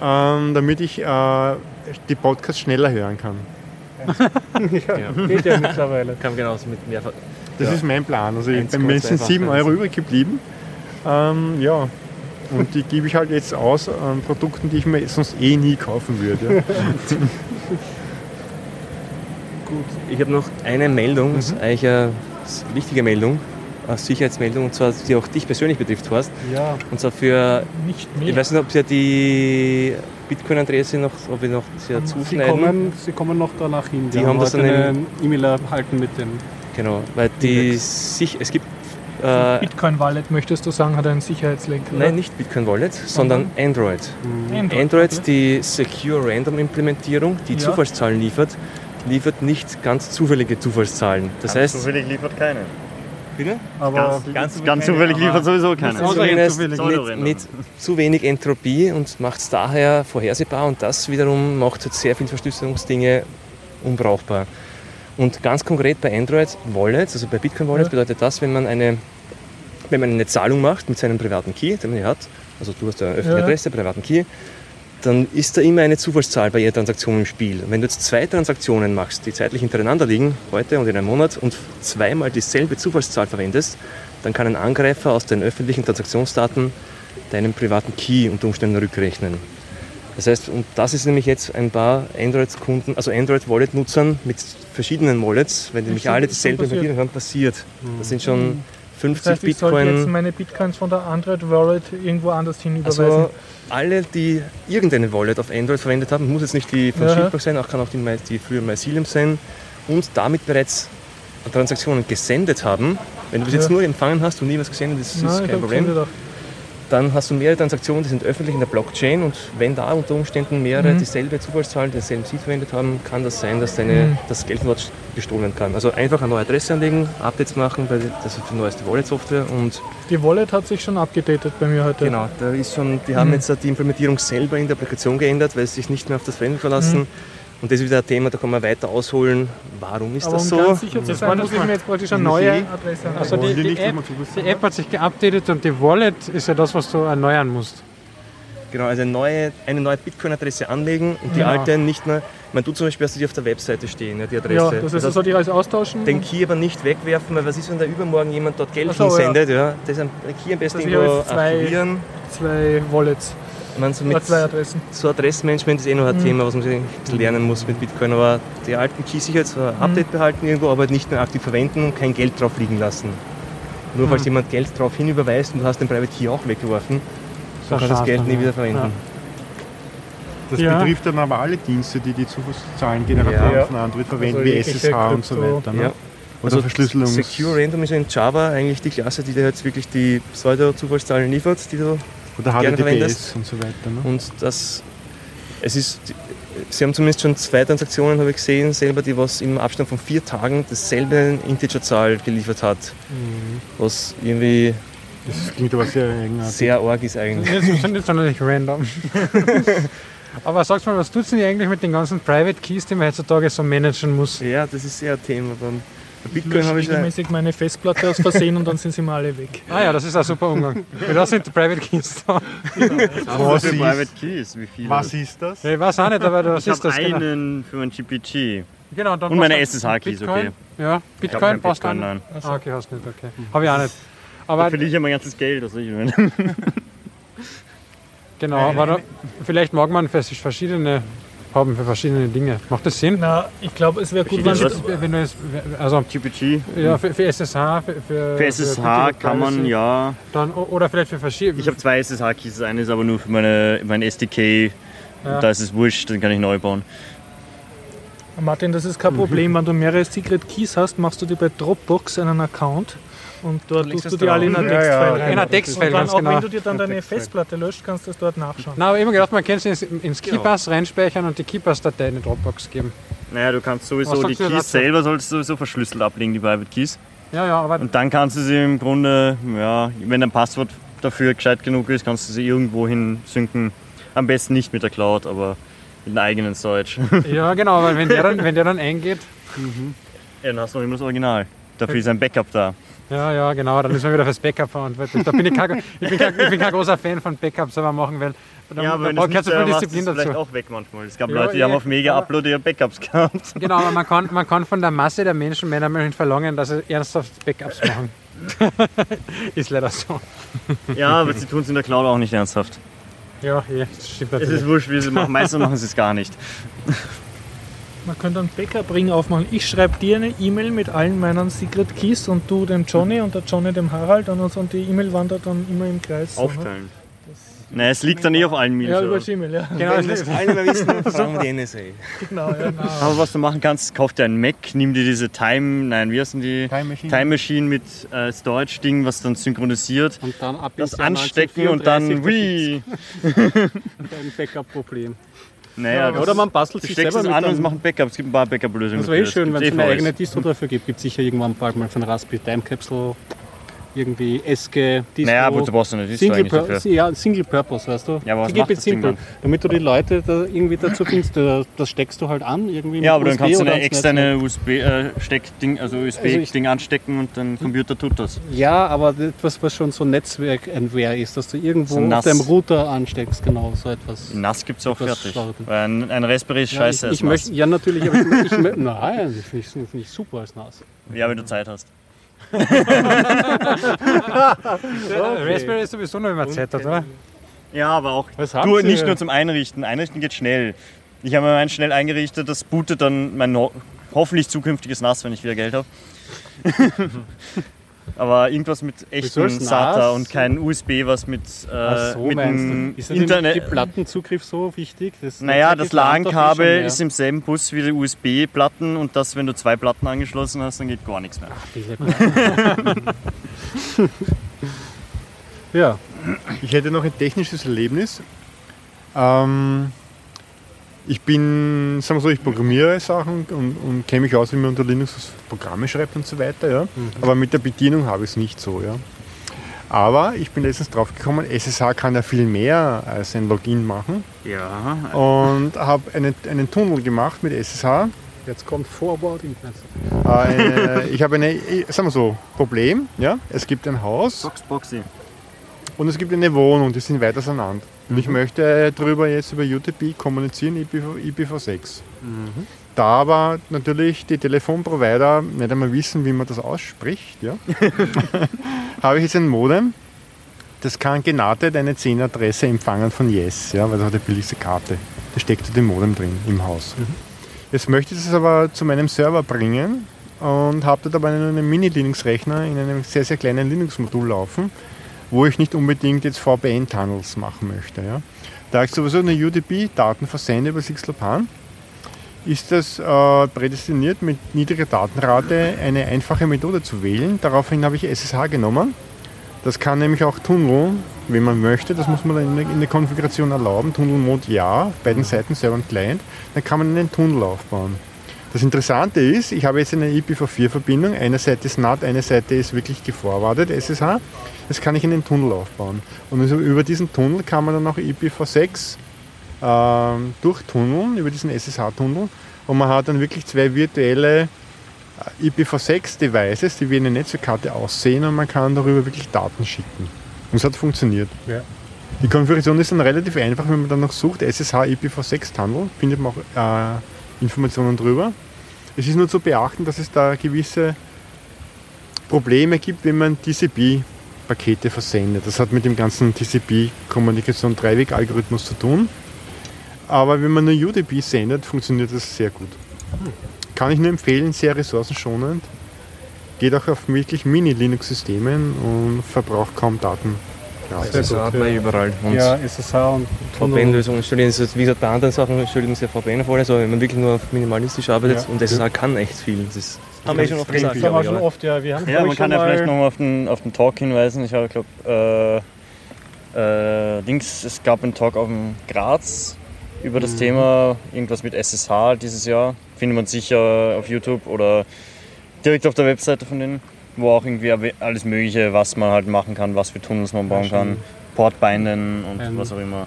ähm, damit ich äh, die Podcasts schneller hören kann. ja, geht ja mittlerweile. Kann genauso mit mehr. Das ja. ist mein Plan. Also bei mir sind 7 Euro übrig geblieben. Ähm, ja, und die gebe ich halt jetzt aus an Produkten, die ich mir sonst eh nie kaufen würde. Gut. Ich habe noch eine Meldung, mhm. das ist eigentlich eine wichtige Meldung, eine Sicherheitsmeldung, und zwar, die auch dich persönlich betrifft, Horst. Ja. Und zwar für, nicht mehr. ich weiß nicht, ob Sie die Bitcoin-Adresse noch, ob wir noch sehr zuschneiden. Sie kommen, Sie kommen noch danach hin. Die, die haben, haben das eine E-Mail erhalten mit dem. Genau, weil die sich, es gibt äh, Bitcoin Wallet möchtest du sagen, hat einen Sicherheitslink? Nein, nicht Bitcoin Wallet, sondern Android. Mhm. Android, Android okay. die Secure Random Implementierung, die ja. Zufallszahlen liefert, liefert nicht ganz zufällige Zufallszahlen. Das ganz heißt, zufällig liefert keine. Bitte? Aber ganz, ganz, ganz zufällig liefert sowieso keine. Nicht, nicht zu wenig Entropie und macht es daher vorhersehbar und das wiederum macht sehr viele Verschlüsselungsdinge unbrauchbar. Und ganz konkret bei Android Wallets, also bei Bitcoin Wallets ja. bedeutet das, wenn man eine wenn man eine Zahlung macht mit seinem privaten Key, den man hier hat, also du hast eine öffentliche ja. Adresse, privaten Key, dann ist da immer eine Zufallszahl bei jeder Transaktion im Spiel. Wenn du jetzt zwei Transaktionen machst, die zeitlich hintereinander liegen, heute und in einem Monat, und zweimal dieselbe Zufallszahl verwendest, dann kann ein Angreifer aus den öffentlichen Transaktionsdaten deinen privaten Key unter Umständen rückrechnen. Das heißt, und das ist nämlich jetzt ein paar Android-Kunden, also Android-Wallet-Nutzern mit verschiedenen Wallets, wenn die nämlich alle dieselbe Verbindung haben, passiert. Das sind schon 50 das heißt, ich Bitcoin. Ich jetzt meine Bitcoins von der Android Wallet irgendwo anders hin überweisen. Also alle, die irgendeine Wallet auf Android verwendet haben, muss jetzt nicht die von ja. sein, auch kann auch die, die früher Mycelium sein und damit bereits Transaktionen gesendet haben. Wenn du bis ja. jetzt nur empfangen hast und nie was gesendet, das ist Nein, kein Problem dann hast du mehrere Transaktionen, die sind öffentlich in der Blockchain und wenn da unter Umständen mehrere mhm. dieselbe Zufallszahl, denselben Seed verwendet haben, kann das sein, dass deine, mhm. das Geld dort gestohlen kann. Also einfach eine neue Adresse anlegen, Updates machen, weil das ist die neueste Wallet-Software und die Wallet hat sich schon abgedatet bei mir heute. Genau, da ist schon, die haben mhm. jetzt die Implementierung selber in der Applikation geändert, weil sie sich nicht mehr auf das Verwenden verlassen. Mhm. Und das ist wieder ein Thema, da kann man weiter ausholen. Warum ist Aber das um so? Ganz sicher zu sein, muss ich mir jetzt praktisch eine neue Adresse haben. Also die, die, App, die App hat sich geupdatet und die Wallet ist ja das, was du erneuern musst. Genau, also eine neue, eine neue Bitcoin-Adresse anlegen und die ja. alte nicht mehr. Man tut zum Beispiel, dass die auf der Webseite stehen, ja, die Adresse. Ja, das heißt, das soll die alles austauschen? Den Key aber nicht wegwerfen, weil was ist, wenn da übermorgen jemand dort Geld so, hinsendet? Ja. ja. Das ist ein Key am besten also irgendwo zwei, archivieren. Zwei Wallets. Meine, so mit zwei Adressen. So Adressmanagement ist eh noch ein mhm. Thema, was man ein bisschen lernen muss mit Bitcoin. Aber die alten Keys sicher jetzt ein Update mhm. behalten irgendwo, aber nicht mehr aktiv verwenden und kein Geld drauf liegen lassen. Nur falls mhm. jemand Geld drauf hinüberweist und du hast den Private Key auch weggeworfen, dann kannst du das Geld nie wieder verwenden. Ja. Das ja. betrifft dann aber alle Dienste, die die Zufallszahlengeneratoren ja. von Android verwenden, also wie SSH und so weiter. Ne? Ja. Oder also Verschlüsselung. Secure Random ist in Java eigentlich die Klasse, die dir jetzt wirklich die Pseudo-Zufallszahlen liefert, die du Oder gerne verwendest. und so weiter. Ne? Und das, es ist, Sie haben zumindest schon zwei Transaktionen, habe ich gesehen, selber, die was im Abstand von vier Tagen dasselbe Integerzahl geliefert hat. Mhm. Was irgendwie das klingt aber sehr eigenartig. Sehr arg ist eigentlich. Das ist nicht sonderlich random. aber sagst mal, was tut denn eigentlich mit den ganzen Private Keys, die man heutzutage so managen muss? Ja, das ist sehr ein Thema. Beim Bitcoin habe ich regelmäßig meine Festplatte aus Versehen und dann sind sie mal alle weg. Ah ja, das ist ein super Umgang. da sind die Private Keys da. was ist Private Keys? Wie viele? Was ist das? Ich weiß auch nicht, aber was ich ist das? Genau. einen für mein GPG. Genau, und, und meine SSH-Keys, okay. Ja, Bitcoin passt dann. Nein. Ah, okay, hast nicht, okay. Habe ich auch nicht. Aber da verliere ich ja mein ganzes Geld. Also ich meine. genau, aber da, vielleicht mag man verschiedene haben für verschiedene Dinge. Macht das Sinn? Na, ich glaube, es wäre gut, wenn, wenn du es, also GPG. Ja, für, für SSH. Für, für, für SSH für kann man ja. Dann, oder vielleicht für verschiedene. Ich habe zwei SSH-Keys, eine ist aber nur für meine, mein SDK. Ja. Da ist es wurscht, den kann ich neu bauen. Martin, das ist kein Problem. Wenn du mehrere Secret Keys hast, machst du dir bei Dropbox einen Account und dort tust du die alle in einer Textfile ja, ja, rein. In einer Textfile, und dann, auch genau. wenn du dir dann deine Festplatte löscht, kannst du das dort nachschauen. Na, aber immer gedacht, man kann es ins, ins genau. Reinspeichern und die Keybus-Datei in die Dropbox geben. Naja, du kannst sowieso die Keys selber sollst du sowieso verschlüsselt ablegen, die Private Keys. Ja, ja, aber... Und dann kannst du sie im Grunde, ja, wenn dein Passwort dafür gescheit genug ist, kannst du sie irgendwo hin synken. Am besten nicht mit der Cloud, aber mit einem eigenen Storage. ja, genau, weil wenn der dann, wenn der dann eingeht... Mhm. Ja, dann hast du noch immer das Original. Dafür ist ein Backup da. Ja, ja, genau, dann ist man wieder fürs Backup verantwortlich. Da bin ich, kein, ich, bin kein, ich bin kein großer Fan von Backups, aber machen, weil da, ja, aber da braucht so viel Disziplin dazu. vielleicht auch weg manchmal. Es gab ja, Leute, die ja, haben auf Mega Upload ihre Backups gehabt. Genau, aber man kann, man kann von der Masse der Menschen mehr nicht verlangen, dass sie ernsthaft Backups machen. ist leider so. Ja, aber sie tun es in der Cloud auch nicht ernsthaft. Ja, ja das stimmt natürlich. Es ist wurscht, wie sie machen. Meistens machen sie es gar nicht. Man könnte einen Backup-Ring aufmachen. Ich schreibe dir eine E-Mail mit allen meinen Secret Keys und du dem Johnny und der Johnny dem Harald und, und die E-Mail wandert dann immer im Kreis. Aufteilen. Nein, es liegt dann eh auf allen Mails. Ja, über Gmail, ja. Genau, Wenn das alle mehr wissen, fragen wir die NSA. Genau, ja. Genau. Aber was du machen kannst, kauf dir einen Mac, nimm dir diese Time, nein, wie heißen die? Time Machine. Time Machine mit äh, Storage-Ding, was dann synchronisiert. Und dann ab das anstecken und dann, wie. Ein Backup-Problem. Naja, ja, oder man bastelt sich selber das an und macht ein Backup. Es gibt ein paar Backup-Lösungen. Das wäre eh schön, wenn es eine eigene Distro dafür gibt. Gibt sicher irgendwann bald mal von Raspberry Time Capsule irgendwie Eske, Distro. Naja, aber du brauchst eine Distro Single, Pur ja, Single Purpose, weißt du? Ja, aber was macht das simple, damit du die Leute da irgendwie dazu bringst, das steckst du halt an irgendwie Ja, aber dann kannst du eine externe USB-Steckding, äh, also USB-Ding also anstecken und dein Computer tut das. Ja, aber etwas, was schon so Netzwerk-Entwehr ist, dass du irgendwo so auf deinem Router ansteckst, genau, so etwas. NAS gibt es auch fertig. Ein, ein, Raspberry ist ja, scheiße ich, ich möchte, Ja, natürlich, aber ich, ich, ich, nein, das finde ich, find ich super als NAS. Ja, wenn du Zeit hast okay. Raspberry ist sowieso noch immer Z, oder? Ja, aber auch du, nicht nur zum Einrichten. Einrichten geht schnell. Ich habe mir meinen schnell eingerichtet, das bootet dann mein ho hoffentlich zukünftiges NAS, wenn ich wieder Geld habe. Aber irgendwas mit echtem SATA und kein USB, was mit, äh, so, mit dem ist Internet. Ist Plattenzugriff so wichtig? Das naja, das LAN-Kabel ist im selben Bus wie die USB-Platten und das, wenn du zwei Platten angeschlossen hast, dann geht gar nichts mehr. Ach, ja. Ich hätte noch ein technisches Erlebnis. Ähm, ich bin, sagen wir so, ich programmiere Sachen und, und kenne mich aus, wie man unter Linux Programme schreibt und so weiter. Ja. Mhm. Aber mit der Bedienung habe ich es nicht so. Ja. Aber ich bin letztens drauf gekommen, SSH kann ja viel mehr als ein Login machen. Ja. Und habe einen, einen Tunnel gemacht mit SSH. Jetzt kommt Forward Äh, ich habe eine, sagen wir so, Problem. Ja? Es gibt ein Haus. Box, Boxy. Und es gibt eine Wohnung, die sind weit auseinander. Und ich möchte darüber jetzt über UTP kommunizieren, IPv, IPv6. Mhm. Da aber natürlich die Telefonprovider nicht einmal wissen, wie man das ausspricht, ja, habe ich jetzt ein Modem, das kann genartet eine 10-Adresse empfangen von Yes, ja, weil das hat die billigste Karte. Da steckt dem Modem drin im Haus. Mhm. Jetzt möchte ich das aber zu meinem Server bringen und habe dort aber einen Mini-Linux-Rechner in einem sehr, sehr kleinen Linux-Modul laufen wo ich nicht unbedingt jetzt VPN-Tunnels machen möchte. Ja. Da ich sowieso eine UDP-Daten versende über Sixlopan, ist das äh, prädestiniert, mit niedriger Datenrate eine einfache Methode zu wählen. Daraufhin habe ich SSH genommen. Das kann nämlich auch Tunnel, wenn man möchte. Das muss man dann in der Konfiguration erlauben. Tunnel-Mode ja, beiden Seiten Server und Client. Dann kann man einen Tunnel aufbauen. Das Interessante ist, ich habe jetzt eine IPv4-Verbindung. Eine Seite ist NAT, eine Seite ist wirklich geforwardet, SSH. Das kann ich in den Tunnel aufbauen. Und also über diesen Tunnel kann man dann auch IPv6 äh, durchtunneln, über diesen SSH-Tunnel. Und man hat dann wirklich zwei virtuelle äh, IPv6-Devices, die wie eine Netzwerkkarte aussehen und man kann darüber wirklich Daten schicken. Und es hat funktioniert. Ja. Die Konfiguration ist dann relativ einfach, wenn man dann noch sucht, SSH IPv6-Tunnel, findet man auch äh, Informationen drüber. Es ist nur zu beachten, dass es da gewisse Probleme gibt, wenn man TCP-Pakete versendet. Das hat mit dem ganzen TCP-Kommunikation-Dreiweg-Algorithmus zu tun. Aber wenn man nur UDP sendet, funktioniert das sehr gut. Kann ich nur empfehlen, sehr ressourcenschonend. Geht auch auf wirklich Mini-Linux-Systemen und verbraucht kaum Daten. Ja, SSH hat man überall. Und ja, SSH und VPN-Lösungen installieren. Also wie gesagt, bei anderen Sachen installieren sehr VPN vor, also wenn man wirklich nur minimalistisch arbeitet ja. und SSH kann echt viel. Das haben wir schon oft gesagt. Viel, haben schon oft, ja. Wir haben ja, man kann ja vielleicht nochmal auf den, auf den Talk hinweisen. Ich glaube, äh, äh, Dings, es gab einen Talk auf dem Graz über das mhm. Thema, irgendwas mit SSH dieses Jahr. Findet man sicher auf YouTube oder direkt auf der Webseite von denen wo auch irgendwie alles Mögliche, was man halt machen kann, was für Tunnels man bauen kann, Portbinden und ein, was auch immer.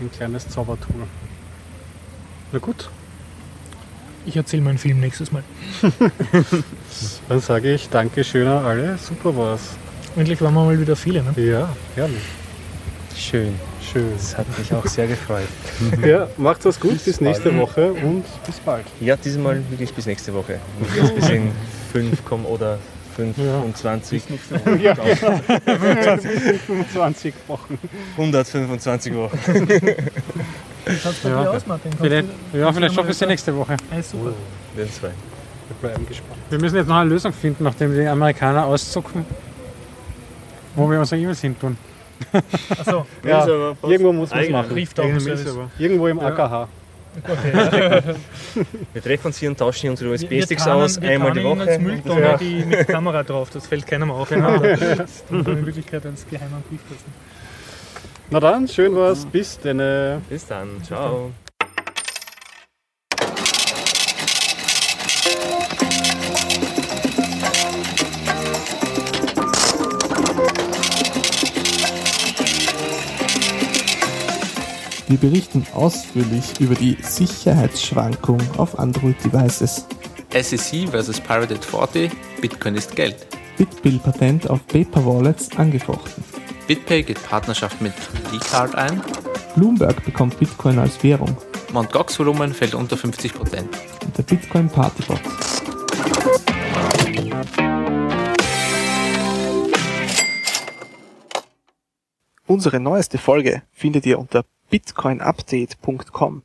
Ein kleines Zaubertool. Na gut. Ich erzähle meinen Film nächstes Mal. Dann sage ich Dankeschön an alle, super war's. Endlich waren wir mal wieder viele, ne? Ja, herrlich. Schön. Schön. Das hat mich auch sehr gefreut. ja, macht's was gut, bis nächste Woche und bis bald. Ja, diesmal wirklich bis nächste Woche. Bis, bis in 5 kommen oder 25. Ja. 25 Wochen. 125 Wochen. Kannst du ja. aus, Martin? Vielleicht, ja, vielleicht schaffen wir es ja nächste Woche. Hey, super. Oh, den zwei. Wir bleiben gespannt. Wir müssen jetzt noch eine Lösung finden, nachdem die Amerikaner auszucken, wo wir unsere E-Mails hin tun. Achso, ja, irgendwo muss man es machen. Irgendwo im AKH. wir treffen uns hier und tauschen unsere USB-Sticks aus, wir einmal die Woche. als Mülltonne ja. die mit Kamera drauf, das fällt keinem auf. Genau. Das in Wirklichkeit als geheimer Briefkasten. Na dann, schön war's. Bis dann. Bis dann. Ciao. Wir berichten ausführlich über die Sicherheitsschwankung auf Android-Devices. SEC vs Pirated 40, Bitcoin ist Geld. Bitbill Patent auf Paper Wallets angefochten. BitPay geht Partnerschaft mit eCard ein. Bloomberg bekommt Bitcoin als Währung. Mt. Gox Volumen fällt unter 50%. Und der Bitcoin Partybox. Unsere neueste Folge findet ihr unter bitcoinupdate.com.